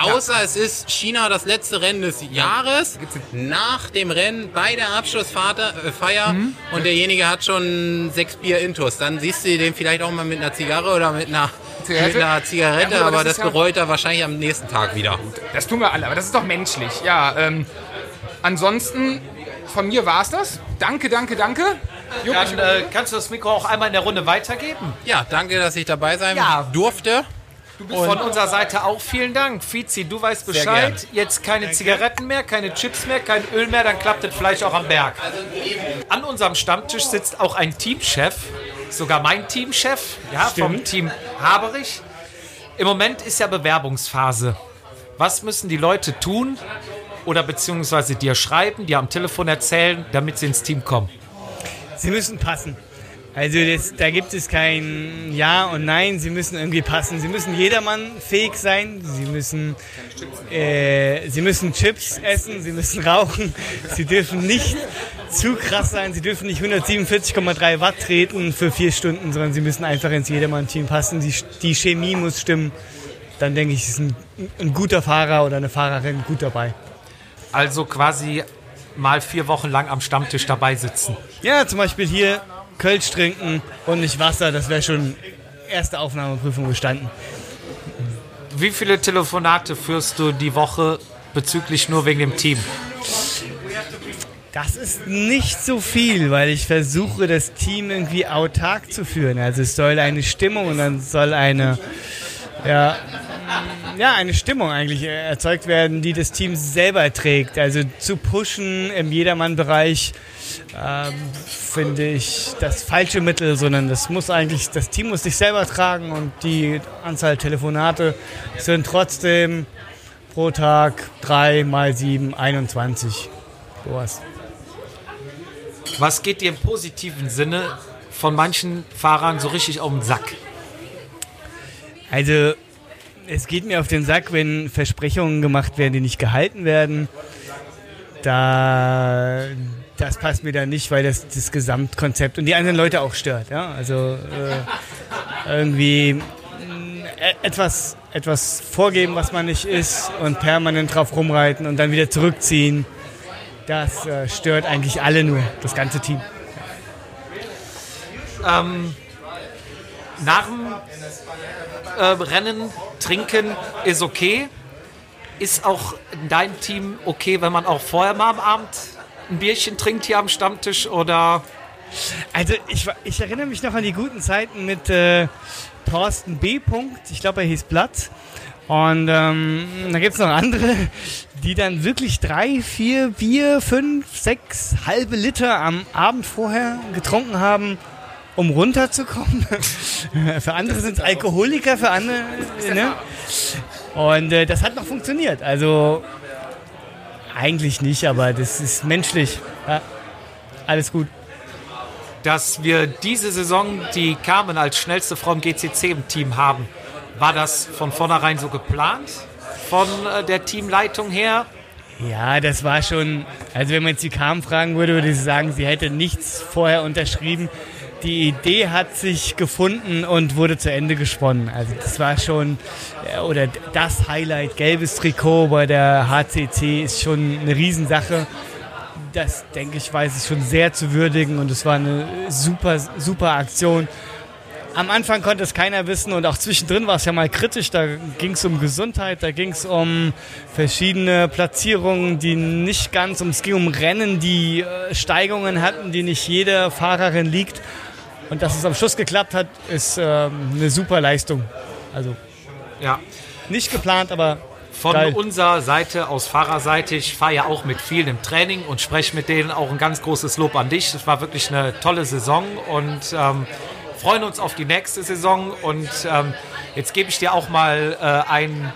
Außer es ist China das letzte Rennen des Jahres. Nach dem Rennen bei der Abschlussfeier äh, Mhm. und derjenige hat schon sechs Bier Intus. Dann siehst du den vielleicht auch mal mit einer Zigarre oder mit einer Zigarette? Mit einer Zigarette, Ja, gut, aber das das, ist ja- bereut er wahrscheinlich am nächsten Tag wieder. das tun wir alle, aber das ist doch menschlich. Ja, ähm, ansonsten von mir war es das. Danke, danke, danke. Jupp, Dann äh, kannst du das Mikro auch einmal in der Runde weitergeben. Ja, danke, dass ich dabei sein Ja. durfte. Von unserer Seite auch vielen Dank. Fizi, du weißt Bescheid. Jetzt keine Zigaretten mehr, keine Chips mehr, kein Öl mehr, dann klappt das vielleicht auch am Berg. An unserem Stammtisch sitzt auch ein Teamchef, sogar mein Teamchef, ja, vom Team Haberich. Im Moment ist ja Bewerbungsphase. Was müssen die Leute tun oder beziehungsweise dir schreiben, dir am Telefon erzählen, damit sie ins Team kommen? Sie müssen passen. Also das, da gibt es kein Ja und Nein, sie müssen irgendwie passen. Sie müssen jedermann fähig sein, sie müssen, äh, sie müssen Chips essen, sie müssen rauchen, sie dürfen nicht zu krass sein, sie dürfen nicht 147,3 Watt treten für vier Stunden, sondern sie müssen einfach ins Jedermann-Team passen. Die, die Chemie muss stimmen. Dann denke ich, ist ein, ein guter Fahrer oder eine Fahrerin gut dabei. Also quasi mal vier Wochen lang am Stammtisch dabei sitzen. Ja, zum Beispiel hier Kölsch trinken und nicht Wasser, das wäre schon erste Aufnahmeprüfung bestanden. Wie viele Telefonate führst du die Woche bezüglich nur wegen dem Team? Das ist nicht so viel, weil ich versuche, das Team irgendwie autark zu führen. Also es soll eine Stimmung und dann soll eine, ja, ja, eine Stimmung eigentlich erzeugt werden, die das Team selber trägt. Also zu pushen im Jedermann-Bereich ähm, finde ich das falsche Mittel, sondern das muss eigentlich, das Team muss sich selber tragen und die Anzahl Telefonate sind trotzdem pro Tag 3 mal 7, 21. Sowas. Was geht dir im positiven Sinne von manchen Fahrern so richtig auf den Sack? Also, es geht mir auf den Sack, wenn Versprechungen gemacht werden, die nicht gehalten werden. Da, das passt mir dann nicht, weil das das Gesamtkonzept und die anderen Leute auch stört. Ja? Also äh, irgendwie e- etwas, etwas vorgeben, was man nicht ist und permanent drauf rumreiten und dann wieder zurückziehen. Das äh, stört eigentlich alle nur, das ganze Team. Nach dem äh, Rennen trinken ist okay. Ist auch in deinem Team okay, wenn man auch vorher mal am Abend ein Bierchen trinkt hier am Stammtisch oder Also ich, ich erinnere mich noch an die guten Zeiten mit äh, Thorsten B. Punkt. Ich glaube, er hieß Blatt. Und ähm, da gibt es noch andere, die dann wirklich drei, vier Bier, fünf, sechs halbe Liter am Abend vorher getrunken haben, um runterzukommen. für andere sind es Alkoholiker, für andere. Ne? Und äh, das hat noch funktioniert. Also eigentlich nicht, aber das ist menschlich. Ja, alles gut. dass wir diese Saison die Carmen als schnellste Frau im GCC im Team haben. War das von vornherein so geplant? Von äh, der Teamleitung her? Ja, das war schon. Also, wenn man jetzt die Carmen fragen würde, würde sie sagen, sie hätte nichts vorher unterschrieben. Die Idee hat sich gefunden und wurde zu Ende gesponnen. Also, das war schon. äh, Oder das Highlight, gelbes Trikot bei der HCC ist schon eine Riesensache. Das, denke ich, weiß ich schon sehr zu würdigen und es war eine super, super Aktion. Am Anfang konnte es keiner wissen und auch zwischendrin war es ja mal kritisch. Da ging es um Gesundheit, da ging es um verschiedene Platzierungen, die nicht ganz, um, es ging um Rennen, die äh, Steigungen hatten, die nicht jeder Fahrerin liegt. Und dass es am Schluss geklappt hat, ist ähm, eine super Leistung. Also Ja. nicht geplant, aber Von Geil. unserer Seite, aus Fahrerseite, ich fahre ja auch mit vielen im Training und spreche mit denen auch ein ganz großes Lob an dich. Es war wirklich eine tolle Saison und ähm, freuen uns auf die nächste Saison. Und ähm, jetzt gebe ich dir auch mal äh, ein,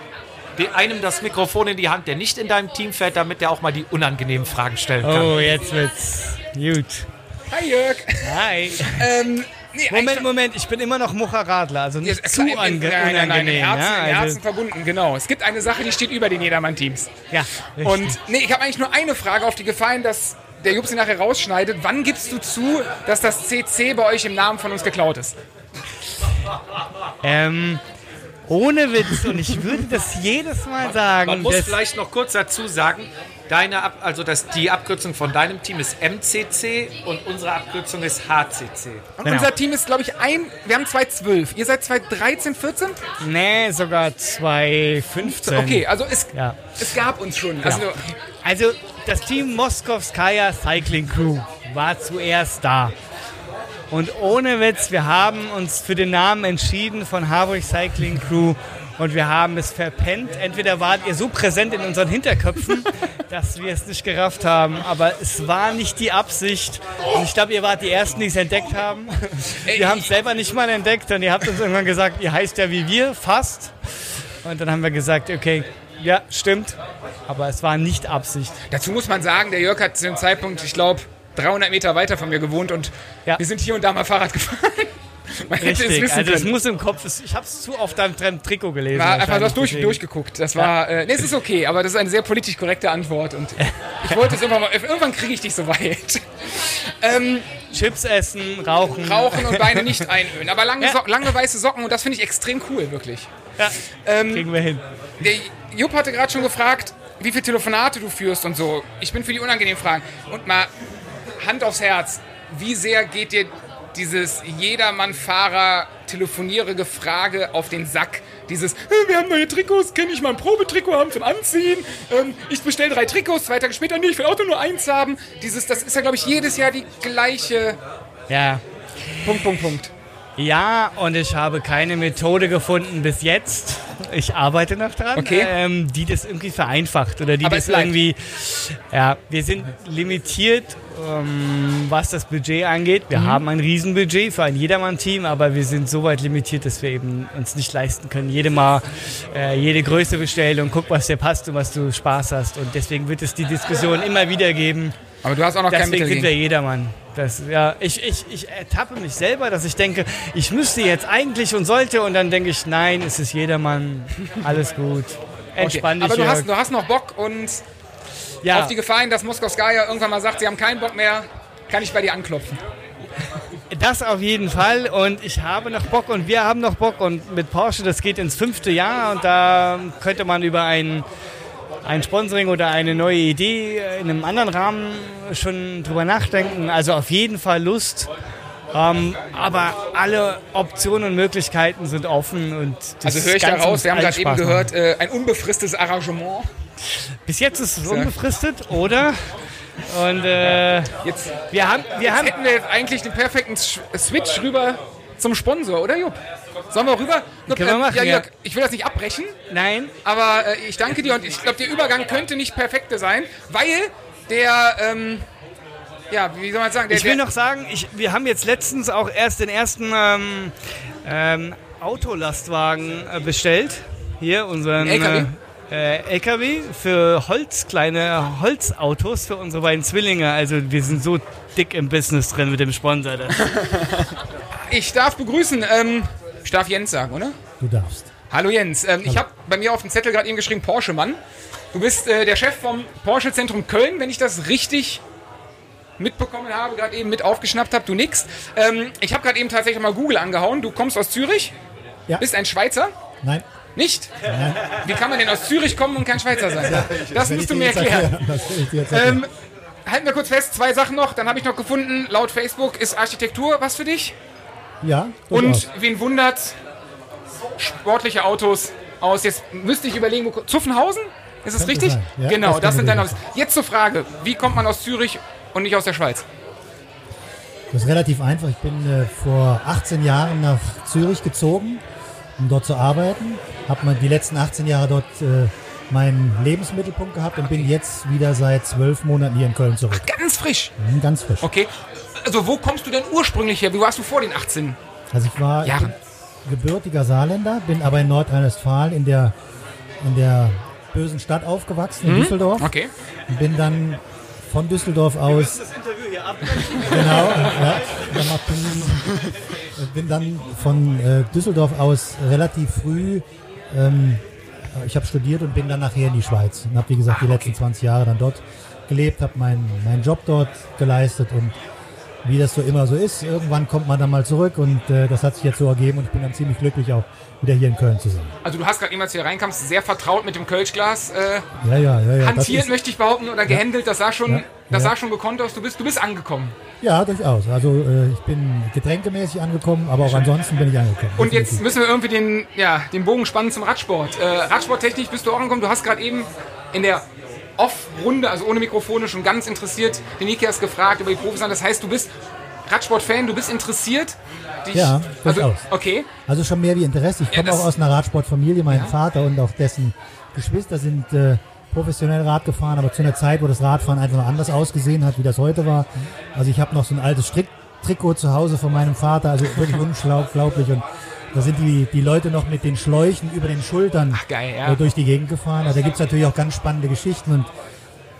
einem das Mikrofon in die Hand, der nicht in deinem Team fährt, damit der auch mal die unangenehmen Fragen stellen kann. oh, jetzt wird's gut. Hi Jörg. Hi. Ähm, nee, Moment, Moment, ich bin immer noch Mucha Radler, also nicht Ja, zu klar, ange nein, nein, nein, unangenehm. Herzen, ja, also, Herzen verbunden, genau. Es gibt eine Sache, die steht über den Jedermann-Teams. ja, richtig. Und nee, ich habe eigentlich nur eine Frage auf die gefallen, dass der Jupp sie nachher rausschneidet. Wann gibst du zu, dass das CC bei euch im Namen von uns geklaut ist? ähm, ohne Witz, und ich würde das jedes Mal sagen. Man muss vielleicht noch kurz dazu sagen, deine Ab also das, die Abkürzung von deinem Team ist MCC und unsere Abkürzung ist HCC. Und Genau. unser Team ist, glaube ich, ein. Wir haben 212. Ihr seid 213, 14? Nee, sogar 215. Okay, also es, Ja. es gab uns schon. Also, Also das Team Moskowskaya Cycling Crew war zuerst da. Und ohne Witz, wir haben uns für den Namen entschieden von Harburg Cycling Crew und wir haben es verpennt. Entweder wart ihr so präsent in unseren Hinterköpfen, dass wir es nicht gerafft haben, aber es war nicht die Absicht. Und ich glaube, ihr wart die Ersten, die es entdeckt haben. Wir haben es selber nicht mal entdeckt und ihr habt uns irgendwann gesagt, ihr heißt ja wie wir, fast. Und dann haben wir gesagt, okay, ja, stimmt. Aber es war nicht Absicht. dazu muss man sagen, der Jörg hat zu dem Zeitpunkt, ich glaube, 300 Meter weiter von mir gewohnt und Ja. wir sind hier und da mal Fahrrad gefahren. Man hätte es Richtig, wissen also es muss im Kopf, ich habe es zu oft auf deinem Trikot gelesen. War einfach, du hast durch, durchgeguckt. Das war, äh, nee, es ist okay, aber das ist eine sehr politisch korrekte Antwort und ich wollte es irgendwann mal, irgendwann kriege ich dich so weit. Ähm, Chips essen, rauchen. rauchen und Beine nicht einölen, aber lange, Ja. so lange weiße Socken und das finde ich extrem cool, wirklich. Ja, Ähm, kriegen wir hin. der Jupp hatte gerade schon gefragt, wie viele Telefonate du führst und so. Ich bin für die unangenehmen Fragen. Und mal Hand aufs Herz, wie sehr geht dir dieses Jedermann-Fahrer telefonierige Frage auf den Sack? Dieses, "Äh, wir haben neue Trikots, kann ich mal ein Probetrikot haben zum Anziehen? Ähm, ich bestelle drei Trikots, zwei Tage später, nee, ich will auch nur eins haben. Dieses, das ist ja, glaube ich, jedes Jahr die gleiche Ja. Punkt, Punkt, Punkt. Ja, und ich habe keine Methode gefunden bis jetzt. Ich arbeite noch dran, Okay. ähm, die das irgendwie vereinfacht oder die Aber das irgendwie. Ja, wir sind limitiert, ähm, was das Budget angeht. Mhm. Wir haben ein Riesenbudget für ein Jedermann-Team, aber wir sind so weit limitiert, dass wir eben uns nicht leisten können, jede Mal äh, jede Größe bestellen und guck, was dir passt und was du Spaß hast. Und deswegen wird es die Diskussion immer wieder geben. Aber du hast auch noch kein Deswegen Mittel sind wir jedermann. Das, ja, ich, ich, ich ertappe mich selber, dass ich denke, ich müsste jetzt eigentlich und sollte und dann denke ich, nein, es ist jedermann, alles gut. Okay. Entspann Aber dich, du hast, du hast noch Bock und ja, auf die Gefallen, dass Moskowskaja irgendwann mal sagt, sie haben keinen Bock mehr, kann ich bei dir anklopfen. das auf jeden Fall und ich habe noch Bock und wir haben noch Bock und mit Porsche, das geht ins fünfte Jahr und da könnte man über ein, ein Sponsoring oder eine neue Idee in einem anderen Rahmen schon drüber nachdenken. Also auf jeden Fall Lust. Ähm, aber alle Optionen und Möglichkeiten sind offen und das Also höre ich da Ganze raus, muss wir haben gerade eben gehört, äh, ein unbefristetes Arrangement. Bis jetzt ist es unbefristet, oder? Und äh, Jetzt, wir haben, wir haben, hätten wir jetzt eigentlich den perfekten Switch rüber zum Sponsor, oder Jupp? Sollen wir rüber? Können wir ähm, machen, ja, ja. Jörg, ich will das nicht abbrechen, nein, aber äh, ich danke dir und ich glaube, der Übergang könnte nicht perfekter sein, weil der, ähm, ja, wie soll man sagen, der, ich will noch sagen, ich, wir haben jetzt letztens auch erst den ersten ähm, ähm, Autolastwagen äh, bestellt. Hier, unseren LKW? Äh, äh, LKW für Holz, kleine Holzautos für unsere beiden Zwillinge. Also wir sind so dick im Business drin mit dem Sponsor. Ich darf begrüßen, ähm, ich darf Jens sagen, oder? Du darfst. Hallo Jens, ähm, ich habe bei mir auf dem Zettel gerade eben geschrieben Porsche Mann. Du bist äh, der Chef vom Porsche Zentrum Köln, wenn ich das richtig mitbekommen habe, gerade eben mit aufgeschnappt habe. Du nix. Ähm, ich habe gerade eben tatsächlich mal Google angehauen. Du kommst aus Zürich, Ja. bist ein Schweizer, Nein. nicht? Wie kann man denn aus Zürich kommen und kein Schweizer sein? Das will musst du mir erklären. Das erklären. Ähm, halten wir kurz fest, zwei Sachen noch. Dann habe ich noch gefunden, laut Facebook ist Architektur was für dich. Ja, Und durchaus. wen wundert's? Sportliche Autos aus. Jetzt müsste ich überlegen, wo. Zuffenhausen? Ist es Könnte richtig? Ja, genau, das das, sind deine. Autos. Jetzt zur Frage: Wie kommt man aus Zürich und nicht aus der Schweiz? Das ist relativ einfach. Ich bin äh, vor 18 Jahren nach Zürich gezogen. um dort zu arbeiten. Habe die letzten 18 Jahre dort äh, meinen Lebensmittelpunkt gehabt und bin jetzt wieder seit zwölf Monaten hier in Köln zurück. Ganz frisch. Mhm, Ganz frisch. Okay. Also wo kommst du denn ursprünglich her? Wie warst du vor den 18? Also ich war Jahre. ge- gebürtiger Saarländer, bin aber in Nordrhein-Westfalen in der, in der bösen Stadt aufgewachsen, in Düsseldorf. Mhm. Okay. Und bin dann von Düsseldorf aus Das Interview hier ab. Genau, ja. Bin, bin dann von äh, Düsseldorf aus relativ früh, ähm, ich habe studiert und bin dann nachher in die Schweiz und habe, wie gesagt, die letzten 20 Jahre dann dort gelebt, habe meinen meinen Job dort geleistet und wie das so immer so ist, irgendwann kommt man dann mal zurück und äh, das hat sich jetzt so ergeben und ich bin dann ziemlich glücklich auch wieder hier in Köln zu sein. Also du hast gerade eben, als du hier reinkamst, sehr vertraut mit dem Kölschglas äh, Ja, ja, ja, ja. Hantiert, möchte ich behaupten, oder gehändelt. Das sah schon, Ja, das ja. sah schon gekonnt aus. Du bist, du bist angekommen. ja, durchaus. Also äh, ich bin getränkemäßig angekommen, aber auch ansonsten bin ich angekommen. Und jetzt müssen wir irgendwie den, ja, den Bogen spannen zum Radsport. Äh, Radsporttechnisch bist du auch angekommen. Du hast gerade eben in der Off-Runde, also ohne Mikrofone, schon ganz interessiert den Nikias gefragt über die Profis. Das heißt, du bist Radsport-Fan, du bist interessiert. Dich, Ja, also, durchaus. okay. Also schon mehr wie Interesse. Ich Ja, komme das- auch aus einer Radsportfamilie. Mein Vater und auch dessen Geschwister sind äh, professionell Rad gefahren, aber zu einer Zeit, wo das Radfahren einfach noch anders ausgesehen hat, wie das heute war. Also ich habe noch so ein altes Stricktrikot zu Hause von meinem Vater, also wirklich unglaublich. Und da sind die, die Leute noch mit den Schläuchen über den Schultern Ach, geil, ja. äh, durch die Gegend gefahren. Also da gibt's natürlich auch ganz spannende Geschichten und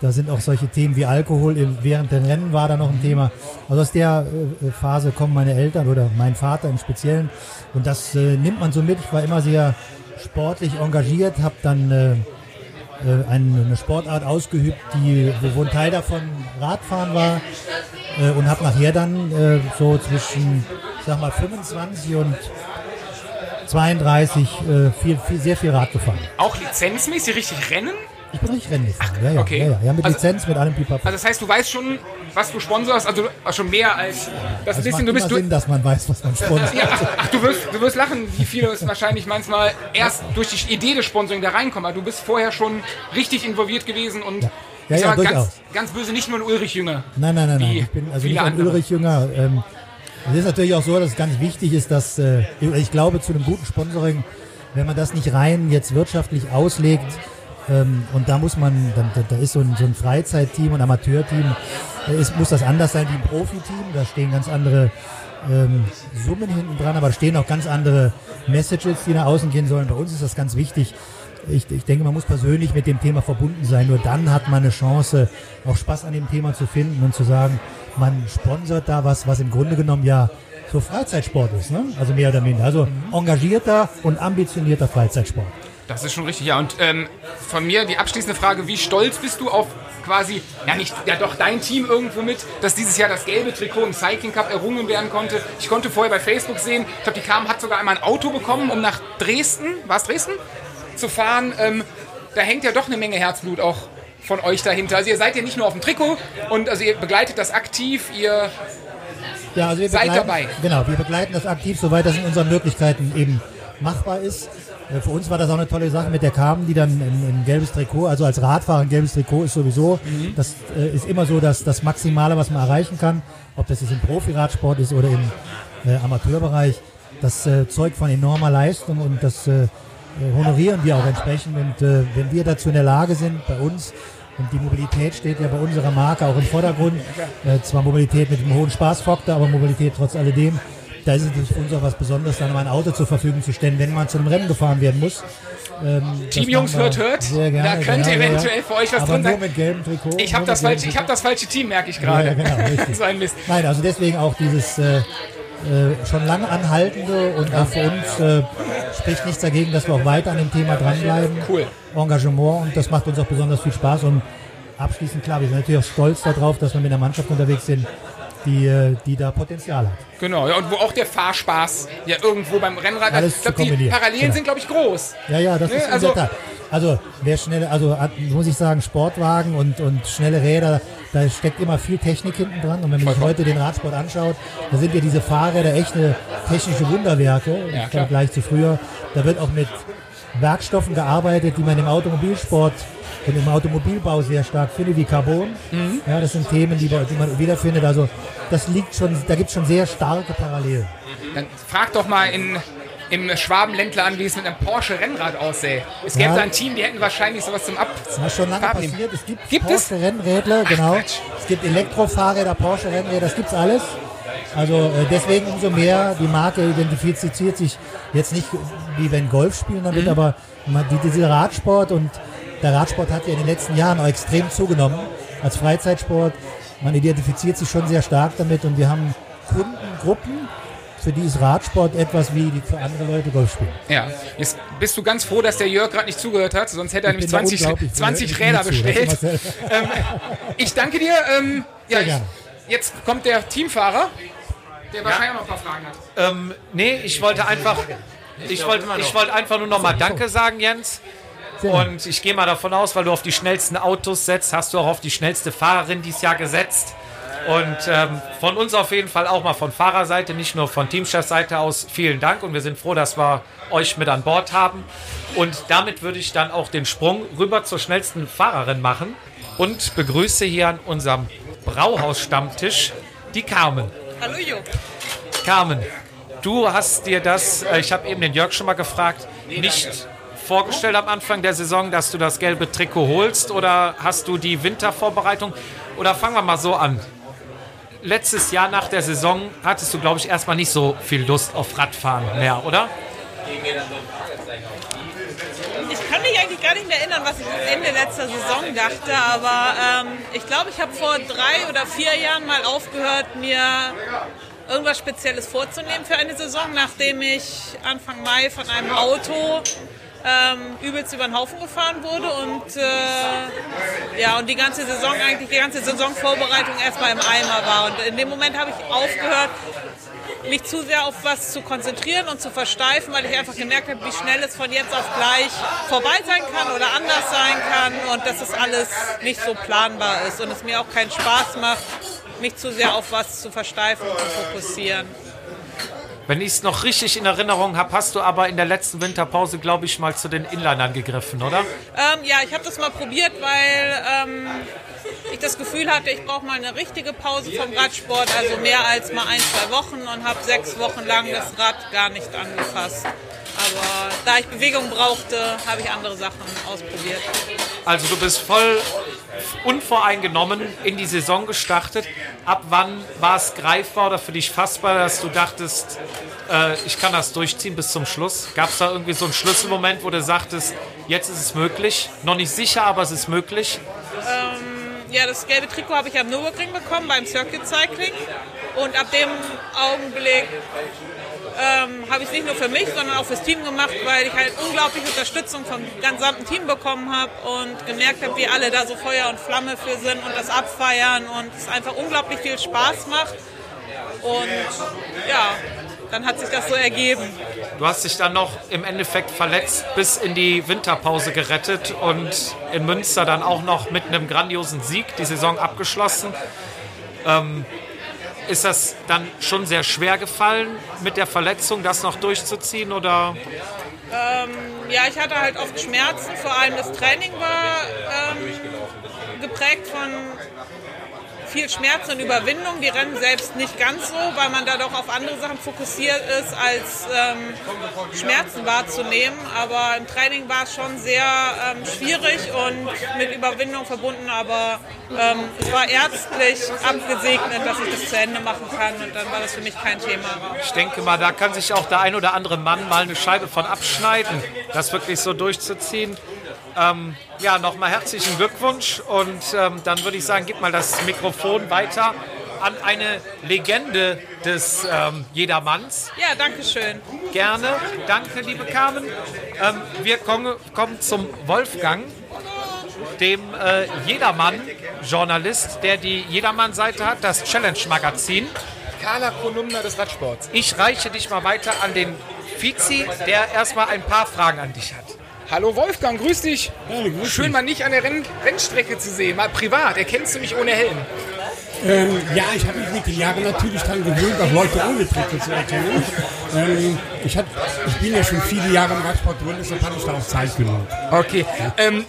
da sind auch solche Themen wie Alkohol im- während den Rennen war da noch ein Thema. Also aus der äh, Phase kommen meine Eltern oder mein Vater im Speziellen und das äh, nimmt man so mit. Ich war immer sehr sportlich engagiert, habe dann äh, äh, eine, Sportart ausgeübt, die, wo, ein Teil davon Radfahren war äh, und habe nachher dann so zwischen, ich sag mal, 25 und 32 äh, viel, viel, sehr viel Rad gefahren. Auch lizenzmäßig richtig rennen? Ich bin richtig Rennen gefahren, ja, ja, okay. ja, ja, ja, mit Also- Lizenz, mit allem Pipapo. Also das heißt, du weißt schon, was du sponsorst, also schon mehr als das ein Es bisschen, du bist du, Sinn, dass man weiß, was man sponsert. Ja, ach, du wirst, du wirst lachen, wie viele es wahrscheinlich manchmal erst durch die Idee des Sponsoring da reinkommen. Aber du bist vorher schon richtig involviert gewesen und Ja, ja, mal, ganz, ganz böse nicht nur ein Ulrich-Jünger. Nein, nein, nein, nein. Wie Ich bin also nicht ein andere. Ulrich Jünger. Ähm, es ist natürlich auch so, dass es ganz wichtig ist, dass äh, ich glaube, zu einem guten Sponsoring, wenn man das nicht rein jetzt wirtschaftlich auslegt, ähm, und da muss man, da, da ist so ein, so ein Freizeitteam und Amateurteam, äh, ist, muss das anders sein wie ein Profiteam. Da stehen ganz andere ähm, Summen hinten dran, aber da stehen auch ganz andere Messages, die nach außen gehen sollen. Bei uns ist das ganz wichtig. Ich, ich denke, man muss persönlich mit dem Thema verbunden sein. Nur dann hat man eine Chance, auch Spaß an dem Thema zu finden und zu sagen, man sponsert da was, was im Grunde genommen ja so Freizeitsport ist, ne? Also mehr oder minder. Also engagierter und ambitionierter Freizeitsport. Das ist schon richtig, ja. Und ähm, von mir die abschließende Frage, wie stolz bist du auf quasi, ja nicht, ja doch dein Team irgendwo mit, dass dieses Jahr das gelbe Trikot im Cycling Cup errungen werden konnte. Ich konnte vorher bei Facebook sehen, ich glaube, die KM hat sogar einmal ein Auto bekommen, um nach Dresden, war es Dresden? Zu fahren. Ähm, da hängt ja doch eine Menge Herzblut auch von euch dahinter. Also ihr seid ja nicht nur auf dem Trikot und also ihr begleitet das aktiv, ihr Ja, also Seid dabei. Genau, wir begleiten das aktiv, soweit das in unseren Möglichkeiten eben machbar ist. Äh, Für uns war das auch eine tolle Sache mit der Carmen, die dann ein, gelbes Trikot, also als Radfahrer ein gelbes Trikot ist sowieso, das äh, ist immer so das, das Maximale, was man erreichen kann, ob das jetzt im Profiradsport ist oder im äh, Amateurbereich. Das äh, zeugt von enormer Leistung und das äh, honorieren wir auch entsprechend. Und äh, wenn wir dazu in der Lage sind, bei uns, und die Mobilität steht ja bei unserer Marke auch im Vordergrund, äh, zwar Mobilität mit einem hohen Spaßfaktor, aber Mobilität trotz alledem, da ist es natürlich für uns auch was Besonderes, dann mal ein Auto zur Verfügung zu stellen, wenn man zu einem Rennen gefahren werden muss. Ähm, Team Jungs hört, hört. Sehr gerne, Da könnte genau, eventuell ja. für euch was aber drin sein. mit gelbem Trikot. Ich habe das, falsche- ich hab das falsche Team, merke ich gerade. Ja, genau, so ein Mist. Nein, also deswegen auch dieses äh, äh, schon lange anhaltende und auch für uns äh, spricht nichts dagegen, dass wir auch weiter an dem Thema dranbleiben. Cool. Engagement und das macht uns auch besonders viel Spaß und abschließend klar, wir sind natürlich auch stolz darauf, dass wir mit einer Mannschaft unterwegs sind, die, äh, die da Potenzial hat. Genau, ja, und wo auch der Fahrspaß ja irgendwo beim Rennrad, Alles ich glaube, die. Parallelen Genau. sind, glaube ich, groß. Ja, ja, das Ne, ist also- Tat. Also wer schnelle, also muss ich sagen, Sportwagen und, und schnelle Räder, da steckt immer viel Technik hinten dran. Und wenn man sich heute den Radsport anschaut, da sind ja diese Fahrräder echt eine technische Wunderwerke Ja, im. Vergleich zu früher. Da wird auch mit Werkstoffen gearbeitet, die man im Automobilsport und im Automobilbau sehr stark findet, wie Carbon. Mhm. Ja, das sind Themen, die, die man wiederfindet. Also das liegt schon, da gibt es schon sehr starke Parallelen. Dann frag doch mal in im Schwabenländler anwesend mit einem Porsche Rennrad aussähe. Es gäbe Ja. da ein Team, die hätten wahrscheinlich sowas zum Ab. Das ist schon lange Farben nehmen. passiert. Es gibt, Gibt es? Porsche Rennrädler, genau. Es gibt Elektrofahrräder, Porsche Rennräder, das gibt's alles. Also äh, deswegen umso mehr, die Marke identifiziert sich jetzt nicht wie wenn Golf spielen Mhm. damit, aber man- die, dieser Radsport und der Radsport hat ja in den letzten Jahren auch extrem zugenommen als Freizeitsport. Man identifiziert sich schon sehr stark damit und wir haben Kundengruppen, für die ist Radsport etwas wie die für andere Leute Golf spielen. Ja, jetzt bist du ganz froh, dass der Jörg gerade nicht zugehört hat, sonst hätte er Ich nämlich bin da 20, unglaublich froh. 20 Ich Räder zu. bestellt. Marcel. Ich danke dir. Ähm, ja, ich, jetzt kommt der Teamfahrer, der wahrscheinlich auch noch ein paar Fragen hat. Ähm, nee, ich wollte einfach, ich wollte, ich wollte einfach nur noch mal Danke sagen, Jens. Und ich gehe mal davon aus, weil du auf die schnellsten Autos setzt, hast du auch auf die schnellste Fahrerin dieses Jahr gesetzt. Und ähm, von uns auf jeden Fall auch mal von Fahrerseite, nicht nur von Teamchefseite aus, vielen Dank. Und wir sind froh, dass wir euch mit an Bord haben. Und damit würde ich dann auch den Sprung rüber zur schnellsten Fahrerin machen und begrüße hier an unserem Brauhaus-Stammtisch die Carmen. Hallo Jo. Carmen, du hast dir das, äh, ich habe eben den Jörg schon mal gefragt, nicht vorgestellt am Anfang der Saison, dass du das gelbe Trikot holst oder hast du die Wintervorbereitung? Oder fangen wir mal so an. Letztes Jahr nach der Saison hattest du, glaube ich, erstmal nicht so viel Lust auf Radfahren mehr, oder? Ich kann mich eigentlich gar nicht mehr erinnern, was ich Ende letzter Saison dachte, aber ähm, ich glaube, ich habe vor drei oder vier Jahren mal aufgehört, mir irgendwas Spezielles vorzunehmen für eine Saison, nachdem ich Anfang Mai von einem Auto ähm, übelst über den Haufen gefahren wurde und äh, ja und die ganze Saison eigentlich die ganze Saisonvorbereitung erstmal im Eimer war und in dem Moment habe ich aufgehört mich zu sehr auf was zu konzentrieren und zu versteifen, weil ich einfach gemerkt habe, wie schnell es von jetzt auf gleich vorbei sein kann oder anders sein kann und dass es alles nicht so planbar ist und es mir auch keinen Spaß macht, mich zu sehr auf was zu versteifen und zu fokussieren. Wenn ich es noch richtig in Erinnerung habe, hast du aber in der letzten Winterpause, glaube ich, mal zu den Inlinern gegriffen, oder? Ähm, ja, ich habe das mal probiert, weil ähm, ich das Gefühl hatte, ich brauche mal eine richtige Pause vom Radsport, also mehr als mal ein, zwei Wochen und habe sechs Wochen lang das Rad gar nicht angefasst. Aber da ich Bewegung brauchte, habe ich andere Sachen ausprobiert. Also du bist voll unvoreingenommen in die Saison gestartet. Ab wann war es greifbar oder für dich fassbar, dass du dachtest, äh, ich kann das durchziehen bis zum Schluss? Gab es da irgendwie so einen Schlüsselmoment, wo du sagtest, jetzt ist es möglich? Noch nicht sicher, aber es ist möglich. Ja, das gelbe Trikot habe ich am Nürburgring bekommen beim Circuit Cycling. Und ab dem Augenblick ähm, habe ich es nicht nur für mich, sondern auch fürs Team gemacht, weil ich halt unglaubliche Unterstützung vom gesamten Team bekommen habe und gemerkt habe, wie alle da so Feuer und Flamme für sind und das abfeiern und es einfach unglaublich viel Spaß macht. Und ja, dann hat sich das so ergeben. Du hast dich dann noch im Endeffekt verletzt bis in die Winterpause gerettet und in Münster dann auch noch mit einem grandiosen Sieg die Saison abgeschlossen. Ähm, ist das dann schon sehr schwer gefallen, mit der Verletzung das noch durchzuziehen oder? Ja, ich hatte halt oft Schmerzen, vor allem das Training war ähm, geprägt von viel Schmerz und Überwindung. Die Rennen selbst nicht ganz so, weil man da doch auf andere Sachen fokussiert ist, als ähm, Schmerzen wahrzunehmen. Aber im Training war es schon sehr ähm, schwierig und mit Überwindung verbunden. Aber ähm, es war ärztlich abgesegnet, dass ich das zu Ende machen kann und dann war das für mich kein Thema. Ich denke mal, da kann sich auch der ein oder andere Mann mal eine Scheibe von abschneiden, das wirklich so durchzuziehen. Ähm, ja, nochmal herzlichen Glückwunsch und ähm, dann würde ich sagen, gib mal das Mikrofon weiter an eine Legende des ähm, Jedermanns. Ja, danke schön. Gerne. Danke, liebe Carmen. Ähm, wir kommen, kommen zum Wolfgang, dem äh, Jedermann-Journalist, der die Jedermann-Seite hat, das Challenge-Magazin. Carla Kolumna des Radsports. Ich reiche dich mal weiter an den Fizi, der erstmal ein paar Fragen an dich hat. Hallo Wolfgang, grüß dich. Schön mal nicht an der Renn Rennstrecke zu sehen, mal privat. Erkennst du mich ohne Helm? Ähm, ja, ich habe mich mit den Jahren natürlich daran gewöhnt, auch Leute ohne Trikot zu erkennen. Ähm, ich, hab, ich bin ja schon viele Jahre im Radsport drin, deshalb hatte ich da auch Zeit genommen. Okay. Ähm,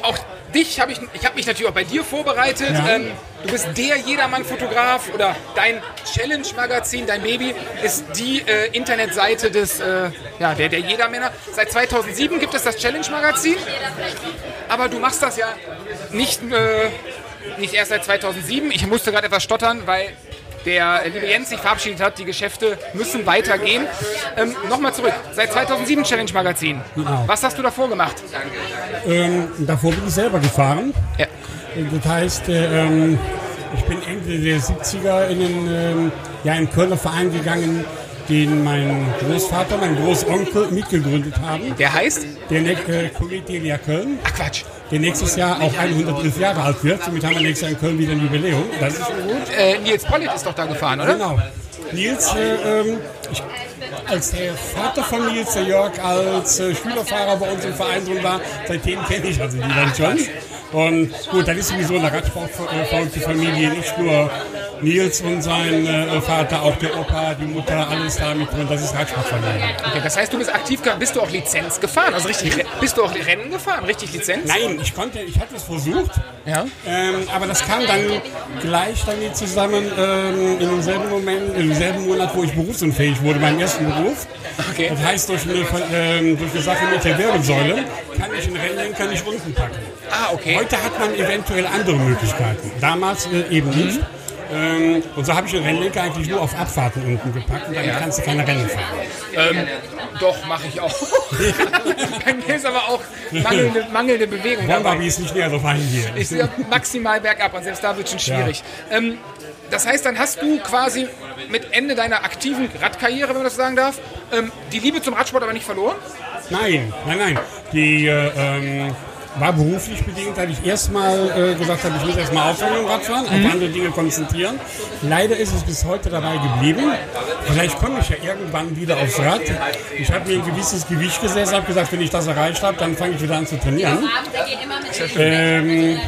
auch dich habe ich, ich habe mich natürlich auch bei dir vorbereitet. Ja. Ähm, du bist der Jedermann-Fotograf oder dein Challenge-Magazin, dein Baby, ist die äh, Internetseite des, äh, ja, der, der Jedermänner. Seit 2007 gibt es das Challenge-Magazin, aber du machst das ja nicht, äh, nicht erst seit 2007. Ich musste gerade etwas stottern, weil der liebe Jens sich verabschiedet hat. Die Geschäfte müssen weitergehen. Ähm, Nochmal zurück. Seit 2007 Challenge Magazin. Genau. Was hast du davor gemacht? Ähm, davor bin ich selber gefahren. Ja. Das heißt, äh, ähm, ich bin Ende der 70er in einen, ähm, ja, in Kölner Verein gegangen, den mein Großvater, mein Großonkel mitgegründet haben. Der heißt? Der äh, Comedia Köln, Ach Quatsch. der nächstes Jahr auch 111 Jahre alt wird. Somit haben wir nächstes Jahr in Köln wieder ein Jubiläum. Das ist schon gut. Äh, Nils Pollitt ist doch da gefahren, oder? Genau. Nils, äh, ähm, ich, als der Vater von Nils, der Jörg, als äh, Schülerfahrer bei uns im Verein drin war, seitdem kenne ich also die dann schon. Und gut, dann ist sowieso eine Radsportverrückte Familie, nicht nur Nils und sein äh, Vater, auch der Opa, die Mutter, alles da mit drin. Das ist Radsportfamilie. Okay, das heißt, du bist aktiv, ge- bist du auch Lizenz gefahren? Also richtig, bist du auch Rennen gefahren? Richtig Lizenz? Nein, ich konnte, ich hatte es versucht, Ja. ähm, aber das kam dann gleich damit zusammen ähm, in demselben Moment, im selben Monat, wo ich berufsunfähig wurde, meinem ersten Beruf. Okay. Das heißt, durch eine, ähm, durch eine Sache mit der Wirbelsäule kann ich einen Rennlenker nicht unten packen. Ah, okay. Heute hat man eventuell andere Möglichkeiten. Damals äh, eben nicht. Ähm, und so habe ich den Rennlenker eigentlich nur auf Abfahrten unten gepackt und dann kannst du keine Rennen fahren. Ähm, doch, mache ich auch. Bei mir ist aber auch mangelnde, mangelnde Bewegung aber jetzt nicht näher drauf eingehen. Ich sehe maximal bergab und selbst da wird schon schwierig. Ähm, das heißt, dann hast du quasi mit Ende deiner aktiven Radkarriere, wenn man das sagen darf, ähm, die Liebe zum Radsport aber nicht verloren? Nein, nein, nein. Die äh, ähm, war beruflich bedingt, dass ich erstmal äh, gesagt habe, ich muss erstmal aufhören mit dem Radfahren, auf andere Dinge konzentrieren. Leider ist es bis heute dabei geblieben. Vielleicht komme ich ja irgendwann wieder aufs Rad. Ich habe mir ein gewisses Gewicht gesetzt, habe gesagt, wenn ich das erreicht habe, dann fange ich wieder an zu trainieren. Ähm,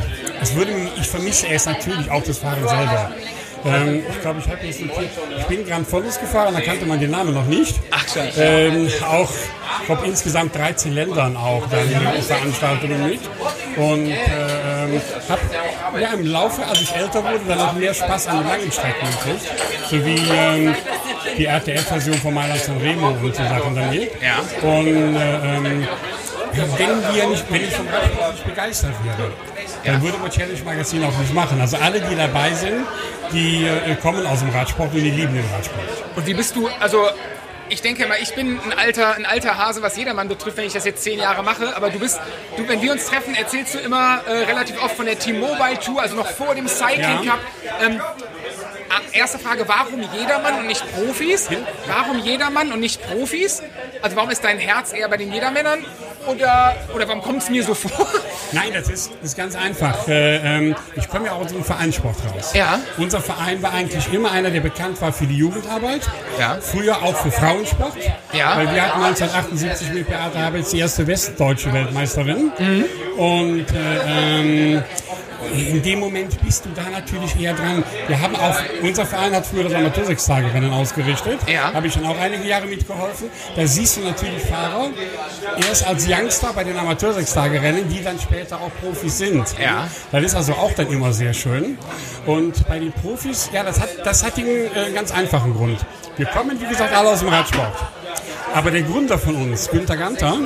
es würde, ich vermisse es natürlich auch das Fahren selber. Ähm, ich glaube, ich habe jetzt notiert, ich bin Grand Fotos gefahren, da kannte man den Namen noch nicht. Ach. Ähm, auch, ich glaube, insgesamt 13 Ländern auch dann Veranstaltungen mit. Und ähm, habe ja, im Laufe, als ich älter wurde, dann auch mehr Spaß an den langen Strecken gekriegt. So wie ähm, die RTF-Version von Mailand San Remo und so Sachen damit. Ja. Und äh, ähm, wenn wir nicht, wenn ich vom Radsport nicht begeistert wäre, dann würde man Challenge Magazin auch nicht machen. Also alle, die dabei sind, die äh, kommen aus dem Radsport und die lieben den Radsport. Und wie bist du, also ich denke mal, ich bin ein alter, ein alter Hase, was jedermann betrifft, wenn ich das jetzt zehn Jahre mache. Aber du bist, du, wenn wir uns treffen, erzählst du immer äh, relativ oft von der T-Mobile Tour, also noch vor dem Cycling Ja. Cup. Ähm, ah, erste Frage, warum jedermann und nicht Profis? Warum jedermann und nicht Profis? Also warum ist dein Herz eher bei den Jedermännern? Oder, oder warum kommt es mir so vor? Nein, das ist, das ist ganz einfach. Äh, ähm, ich komme ja auch aus dem Vereinssport raus. Ja. Unser Verein war eigentlich immer einer, der bekannt war für die Jugendarbeit. Ja. Früher auch für Frauensport. Ja. Weil wir hatten 1978 mit Beate Habels die erste westdeutsche Weltmeisterin. Mhm. Und äh, ähm, in dem Moment bist du da natürlich eher dran. Wir haben auch, unser Verein hat früher das Amateur-Sechstagerennen ausgerichtet. Ja. Habe ich dann auch einige Jahre mitgeholfen. Da siehst du natürlich Fahrer erst als Youngster bei den Amateur-Sechstagerennen, die dann später auch Profis sind. Ja. Das ist also auch dann immer sehr schön. Und bei den Profis, ja, das hat, das hat den äh, ganz einfachen Grund. Wir kommen, wie gesagt, alle aus dem Radsport. Aber der Gründer von uns, Günter Ganter,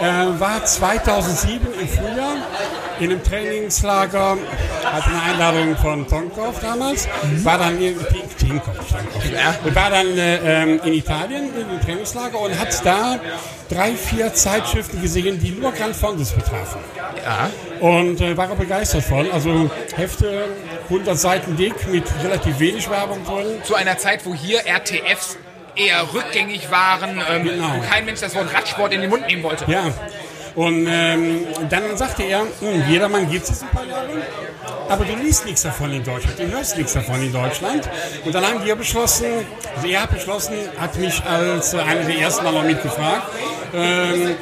äh, war 2007 im Frühjahr in einem Trainingslager, hatte eine Einladung von Tonkov damals, war dann in Tink- Tinkoff, Tinkoff. Und war dann äh, in Italien in einem Trainingslager und hat da drei, vier Zeitschriften gesehen, die nur Grand Fondes betrafen. Ja. Und äh, war er begeistert von. Also Hefte, 100 Seiten dick mit relativ wenig Werbung drin. Zu einer Zeit, wo hier RTFs eher rückgängig waren, ähm, Genau. wo kein Mensch das Wort Radsport in den Mund nehmen wollte. Ja. Und ähm, dann sagte er, hm, jedermann gibt es ein paar Jahre, aber du liest nichts davon in Deutschland, du hörst nichts davon in Deutschland. Und dann haben wir beschlossen, also er hat beschlossen, hat mich als einer der ersten mal mitgefragt, ähm,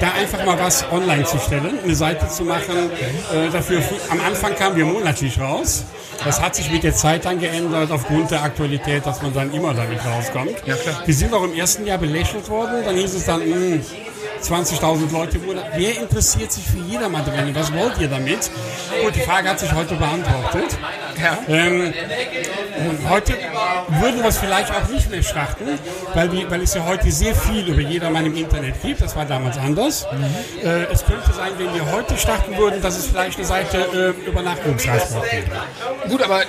da einfach mal was online zu stellen, eine Seite zu machen. Äh, dafür am Anfang kamen wir monatlich raus. Das hat sich mit der Zeit dann geändert aufgrund der Aktualität, dass man dann immer damit rauskommt. Ja. Wir sind auch im ersten Jahr belächelt worden. Dann hieß es dann, hm, 20.000 Leute Urlaub. Wer interessiert sich für jedermann Rennen? Was wollt ihr damit? Gut, die Frage hat sich heute beantwortet. Ja. Ähm, heute würden wir es vielleicht auch nicht mehr starten, weil, wir, weil es ja heute sehr viel über jedermann im Internet gibt. Das war damals anders. Äh, es könnte sein, wenn wir heute starten würden, dass es vielleicht eine Seite äh, Übernachtungstransport gibt. Gut, aber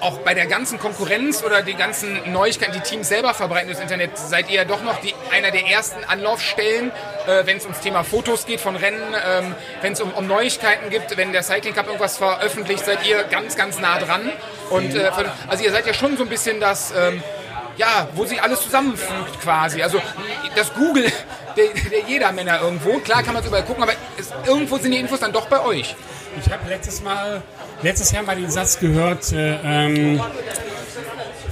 auch bei der ganzen Konkurrenz oder die ganzen Neuigkeiten, die Teams selber verbreiten durchs Internet, seid ihr ja doch noch die, einer der ersten Anlaufstellen, äh, wenn es ums Thema Fotos geht von Rennen, ähm, wenn es um, um Neuigkeiten gibt, wenn der Cycling Cup irgendwas veröffentlicht, seid ihr ganz, ganz nah dran. Und äh, von, also ihr seid ja schon so ein bisschen das, ähm, ja, wo sich alles zusammenfügt quasi. Also das Google der, der Jedermänner irgendwo. Klar kann man es überall gucken, aber es, irgendwo sind die Infos dann doch bei euch. Ich habe letztes Mal, letztes Jahr mal den Satz gehört, äh, ähm,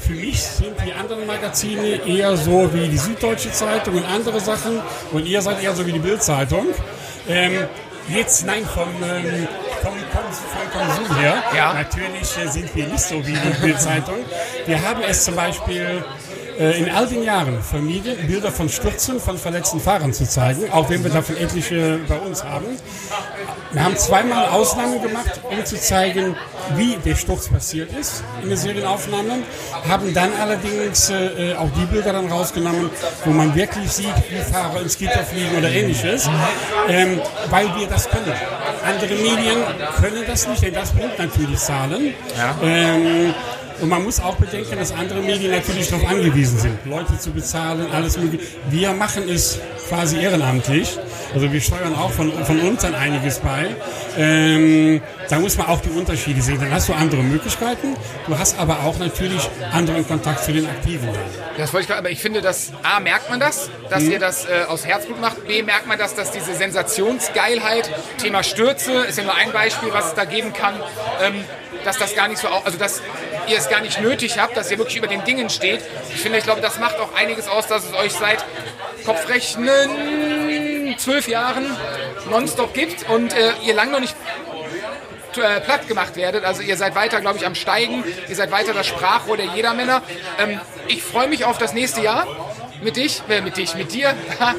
für mich sind die anderen Magazine eher so wie die Süddeutsche Zeitung und andere Sachen und ihr seid eher so wie die Bildzeitung. Ähm, jetzt, nein, vom, ähm, vom, vom, vom Konsum her, Ja. natürlich äh, sind wir nicht so wie die Bildzeitung. Wir haben es zum Beispiel in all den Jahren vermieden, Bilder von Stürzen von verletzten Fahrern zu zeigen, auch wenn wir davon etliche bei uns haben. Wir haben zweimal Ausnahmen gemacht, um zu zeigen, wie der Sturz passiert ist in der Serienaufnahme, haben dann allerdings äh, auch die Bilder dann rausgenommen, wo man wirklich sieht, wie Fahrer ins Gitter fliegen oder ähnliches, ähm, weil wir das können. Andere Medien können das nicht, denn das bringt natürlich Zahlen. Ähm, und man muss auch bedenken, dass andere Medien natürlich darauf angewiesen sind, Leute zu bezahlen, alles mögliche. Wir machen es quasi ehrenamtlich. Also wir steuern auch von, von uns dann einiges bei. Ähm, da muss man auch die Unterschiede sehen. Dann hast du andere Möglichkeiten. Du hast aber auch natürlich anderen Kontakt zu den Aktiven. Das wollte ich gerade, aber ich finde, dass A, merkt man das, dass ihr das äh, aus Herzblut macht. B, merkt man das, dass diese Sensationsgeilheit, Thema Stürze, ist ja nur ein Beispiel, was es da geben kann, ähm, dass das gar nicht so, also dass ihr es gar nicht nötig habt, dass ihr wirklich über den Dingen steht. Ich finde, ich glaube, das macht auch einiges aus, dass es euch seit Kopfrechnen zwölf Jahren nonstop gibt und äh, ihr lang noch nicht äh, platt gemacht werdet. Also ihr seid weiter, glaube ich, am Steigen. Ihr seid weiter das Sprachrohr der Jedermänner. Ähm, ich freue mich auf das nächste Jahr mit dich, äh, mit dich, mit dir,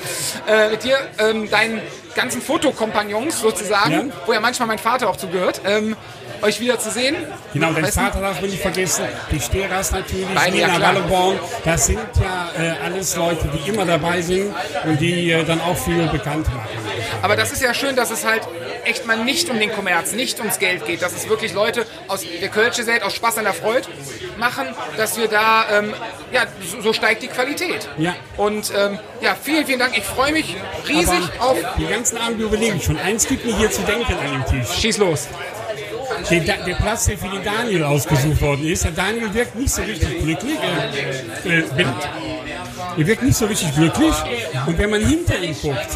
äh, mit dir, ähm, deinen ganzen Fotokompagnons sozusagen, Ja. wo ja manchmal mein Vater auch zugehört, ähm, euch wieder zu sehen. Genau, du? Vater darf man nicht vergessen, die Steras natürlich, Beide, ja, Nina klar. Walleborn, das sind ja äh, alles Leute, die immer dabei sind und die äh, dann auch viel bekannt machen. Aber das ist ja schön, dass es halt echt mal nicht um den Kommerz, nicht ums Geld geht, dass es wirklich Leute aus der Kölsche Welt, aus Spaß an der Freude machen, dass wir da, ähm, ja, so, so steigt die Qualität. Ja. Und ähm, ja, vielen, vielen Dank. Ich freue mich riesig auf. Den ganzen Abend überlege ich schon. Eins gibt mir hier zu denken an dem Tisch. Schieß los. Der, Da- der Platz, der für den Daniel ausgesucht worden ist. Der Daniel wirkt nicht so richtig glücklich. Er, äh, bin, er wirkt nicht so richtig glücklich. Und wenn man hinter ihm guckt,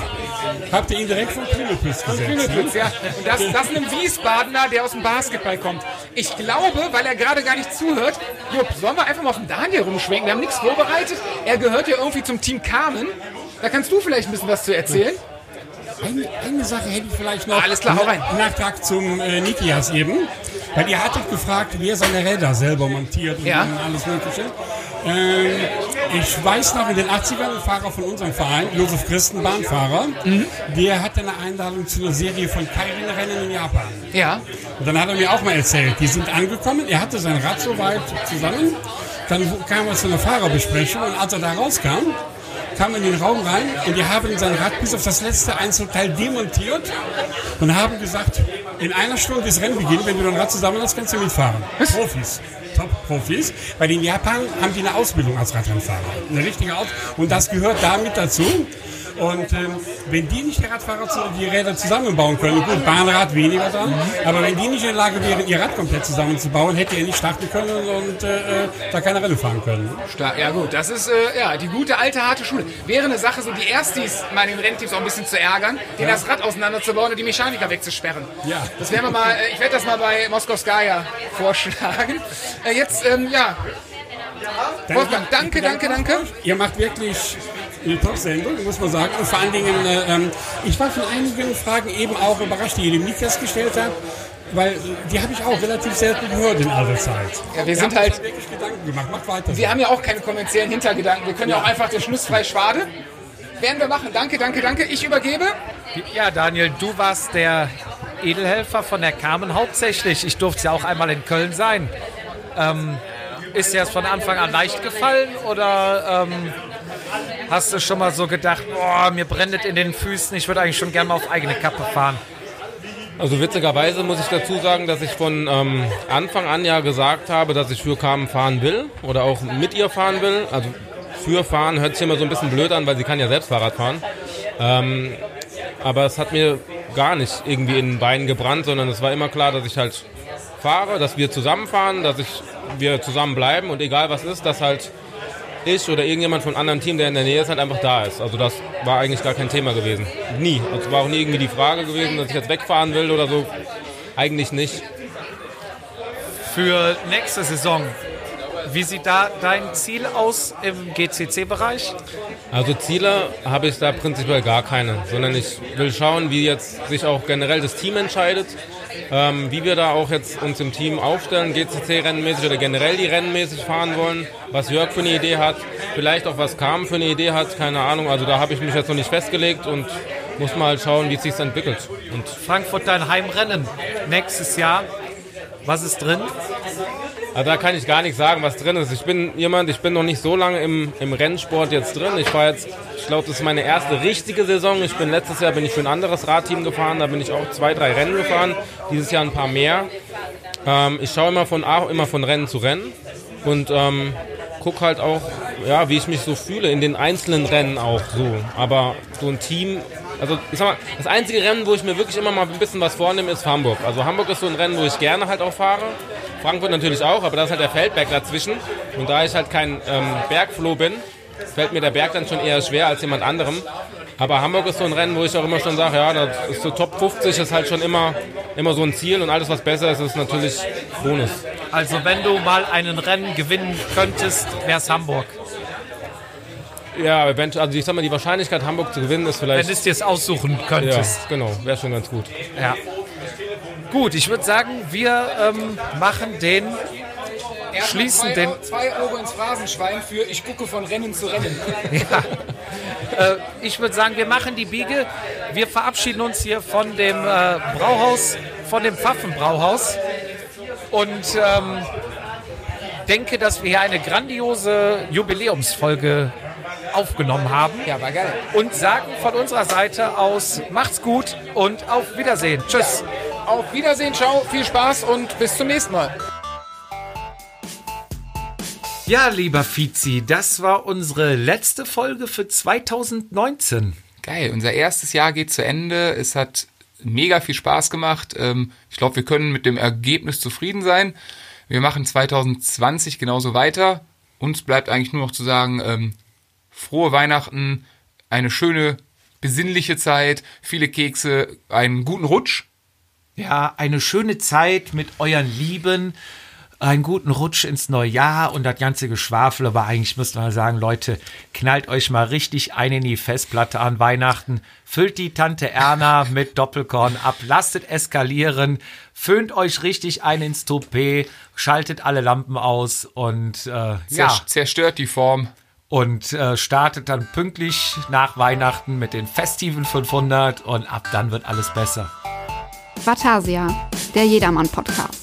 habt ihr ihn direkt vom Klingelpütz gesetzt. Ne? ja. Und das, das ist ein Wiesbadener, der aus dem Basketball kommt. Ich glaube, weil er gerade gar nicht zuhört, Jupp, sollen wir einfach mal auf den Daniel rumschwenken? Wir haben nichts vorbereitet. Er gehört ja irgendwie zum Team Carmen. Da kannst du vielleicht ein bisschen was zu erzählen. Eine, eine Sache hätte ich vielleicht noch. Alles klar, hau rein. Nachtrag zum äh, Nikias eben. Weil ihr hattet gefragt, wer seine Räder selber montiert und Ja. alles Mögliche. Ähm, ich weiß noch, in den 80ern, ein Fahrer von unserem Verein, Josef Christen, Bahnfahrer, Mhm. der hatte eine Einladung zu einer Serie von Keirin-Rennen in Japan. Ja. Und dann hat er mir auch mal erzählt, die sind angekommen, er hatte sein Rad soweit zusammen, dann kam er zu einer Fahrerbesprechung und als er da rauskam, kam in den Raum rein und die haben sein Rad bis auf das letzte Einzelteil demontiert und haben gesagt, in einer Stunde ist Rennbeginn, wenn du dein Rad zusammen hast, kannst du mitfahren. Profis. Top-Profis. Weil in Japan haben die eine Ausbildung als Radrennfahrer. Eine richtige Aus Und das gehört damit dazu. Und ähm, wenn die nicht die Radfahrer die Räder zusammenbauen können, gut, Bahnrad weniger dran, aber wenn die nicht in der Lage wären, ihr Rad komplett zusammenzubauen, hätte er nicht starten können und äh, äh, da keine Rennen fahren können. Stark. Ja gut, das ist äh, ja die gute alte harte Schule. Wäre eine Sache, so die Erstis mal in den Rennteams auch ein bisschen zu ärgern, denen das Rad auseinanderzubauen und die Mechaniker wegzusperren. Ja. Das werden wir mal, äh, ich werde das mal bei Moskowskaja vorschlagen. Äh, jetzt, ähm, ja, Wolfgang, danke, danke, danke. Ihr macht wirklich eine Top-Sendung, muss man sagen. Und vor allen Dingen, äh, ähm, ich war von einigen Fragen eben auch überrascht, die ihr dem Niklas gestellt habt. Weil die habe ich auch relativ selten gehört in alter Zeit. Ja, wir Ihr sind halt- wirklich Gedanken gemacht. Macht weiter. so. Wir haben ja auch keine kommerziellen Hintergedanken. Wir können ja auch einfach der Schlussfrei Schwade. werden wir machen. Danke, danke, danke. Ich übergebe. Ja, Daniel, du warst der Edelhelfer von der Carmen hauptsächlich. Ich durfte ja auch einmal in Köln sein. Ähm, ist dir das von Anfang an leicht gefallen oder ähm, hast du schon mal so gedacht, boah, mir brennt in den Füßen, ich würde eigentlich schon gerne mal auf eigene Kappe fahren? Also witzigerweise muss ich dazu sagen, dass ich von ähm, Anfang an ja gesagt habe, dass ich für Carmen fahren will oder auch mit ihr fahren will. Also für fahren hört sich immer so ein bisschen blöd an, weil sie kann ja selbst Fahrrad fahren. Ähm, aber es hat mir gar nicht irgendwie in den Beinen gebrannt, sondern es war immer klar, dass ich halt fahre, dass wir zusammenfahren, dass ich, wir zusammen bleiben und egal was ist, dass halt ich oder irgendjemand von einem anderen Team, der in der Nähe ist, halt einfach da ist. Also das war eigentlich gar kein Thema gewesen. Nie. Also es war auch nie irgendwie die Frage gewesen, dass ich jetzt wegfahren will oder so. Eigentlich nicht. Für nächste Saison, wie sieht da dein Ziel aus im GCC-Bereich? Also Ziele habe ich da prinzipiell gar keine, sondern ich will schauen, wie jetzt sich auch generell das Team entscheidet, ähm, wie wir da auch jetzt uns im Team aufstellen, GCC-rennenmäßig oder generell die rennenmäßig fahren wollen, was Jörg für eine Idee hat, vielleicht auch was Kam für eine Idee hat, keine Ahnung. Also da habe ich mich jetzt noch nicht festgelegt und muss mal schauen, wie es sich entwickelt. Und Frankfurt dein Heimrennen nächstes Jahr. Was ist drin? Also da kann ich gar nicht sagen, was drin ist. Ich bin jemand, ich bin noch nicht so lange im, im Rennsport jetzt drin. Ich fahre jetzt, ich glaube, das ist meine erste richtige Saison. Ich bin letztes Jahr bin ich für ein anderes Radteam gefahren, da bin ich auch zwei, drei Rennen gefahren. Dieses Jahr ein paar mehr. Ähm, ich schaue immer von immer von Rennen zu Rennen und ähm, gucke halt auch, ja, wie ich mich so fühle in den einzelnen Rennen auch so. Aber so ein Team, also ich sag mal, das einzige Rennen, wo ich mir wirklich immer mal ein bisschen was vornehme, ist Hamburg. Also Hamburg ist so ein Rennen, wo ich gerne halt auch fahre. Frankfurt natürlich auch, aber da ist halt der Feldberg dazwischen. Und da ich halt kein ähm, Bergfloh bin, fällt mir der Berg dann schon eher schwer als jemand anderem. Aber Hamburg ist so ein Rennen, wo ich auch immer schon sage, ja, das ist so Top 50 ist halt schon immer, immer so ein Ziel und alles, was besser ist, ist natürlich Bonus. Also wenn du mal einen Rennen gewinnen könntest, wäre es Hamburg. Ja, eventuell, also ich sag mal, die Wahrscheinlichkeit, Hamburg zu gewinnen, ist vielleicht. Wenn du es dir aussuchen könntest. Ja, genau, wäre schon ganz gut. Ja. Gut, ich würde sagen, wir ähm, machen den, schließen zwei, den, Zwei Euro ins Phrasenschwein für ich gucke von Rennen zu Rennen. äh, ich würde sagen, wir machen die Biege. Wir verabschieden uns hier von dem äh, Brauhaus, von dem Pfaffenbrauhaus und ähm, denke, dass wir hier eine grandiose Jubiläumsfolge aufgenommen haben. Ja, war geil. Und sagen von unserer Seite aus, macht's gut und auf Wiedersehen. Tschüss. Auf Wiedersehen, ciao, viel Spaß und bis zum nächsten Mal. Ja, lieber Fizi, das war unsere letzte Folge für 2019. Geil, unser erstes Jahr geht zu Ende. Es hat mega viel Spaß gemacht. Ähm, Ich glaube, wir können mit dem Ergebnis zufrieden sein. Wir machen 2020 genauso weiter. Uns bleibt eigentlich nur noch zu sagen, ähm, frohe Weihnachten, eine schöne, besinnliche Zeit, viele Kekse, einen guten Rutsch. Ja, eine schöne Zeit mit euren Lieben, einen guten Rutsch ins neue Jahr und das ganze Geschwafel. Aber eigentlich müsste man sagen, Leute, knallt euch mal richtig ein in die Festplatte an Weihnachten. Füllt die Tante Erna mit Doppelkorn ab, lasst es eskalieren, föhnt euch richtig ein ins Toupet, schaltet alle Lampen aus und äh, ja, Zer- Zerstört die Form. Und äh, startet dann pünktlich nach Weihnachten mit den Festival 500 und ab dann wird alles besser. Vatasia, der Jedermann-Podcast.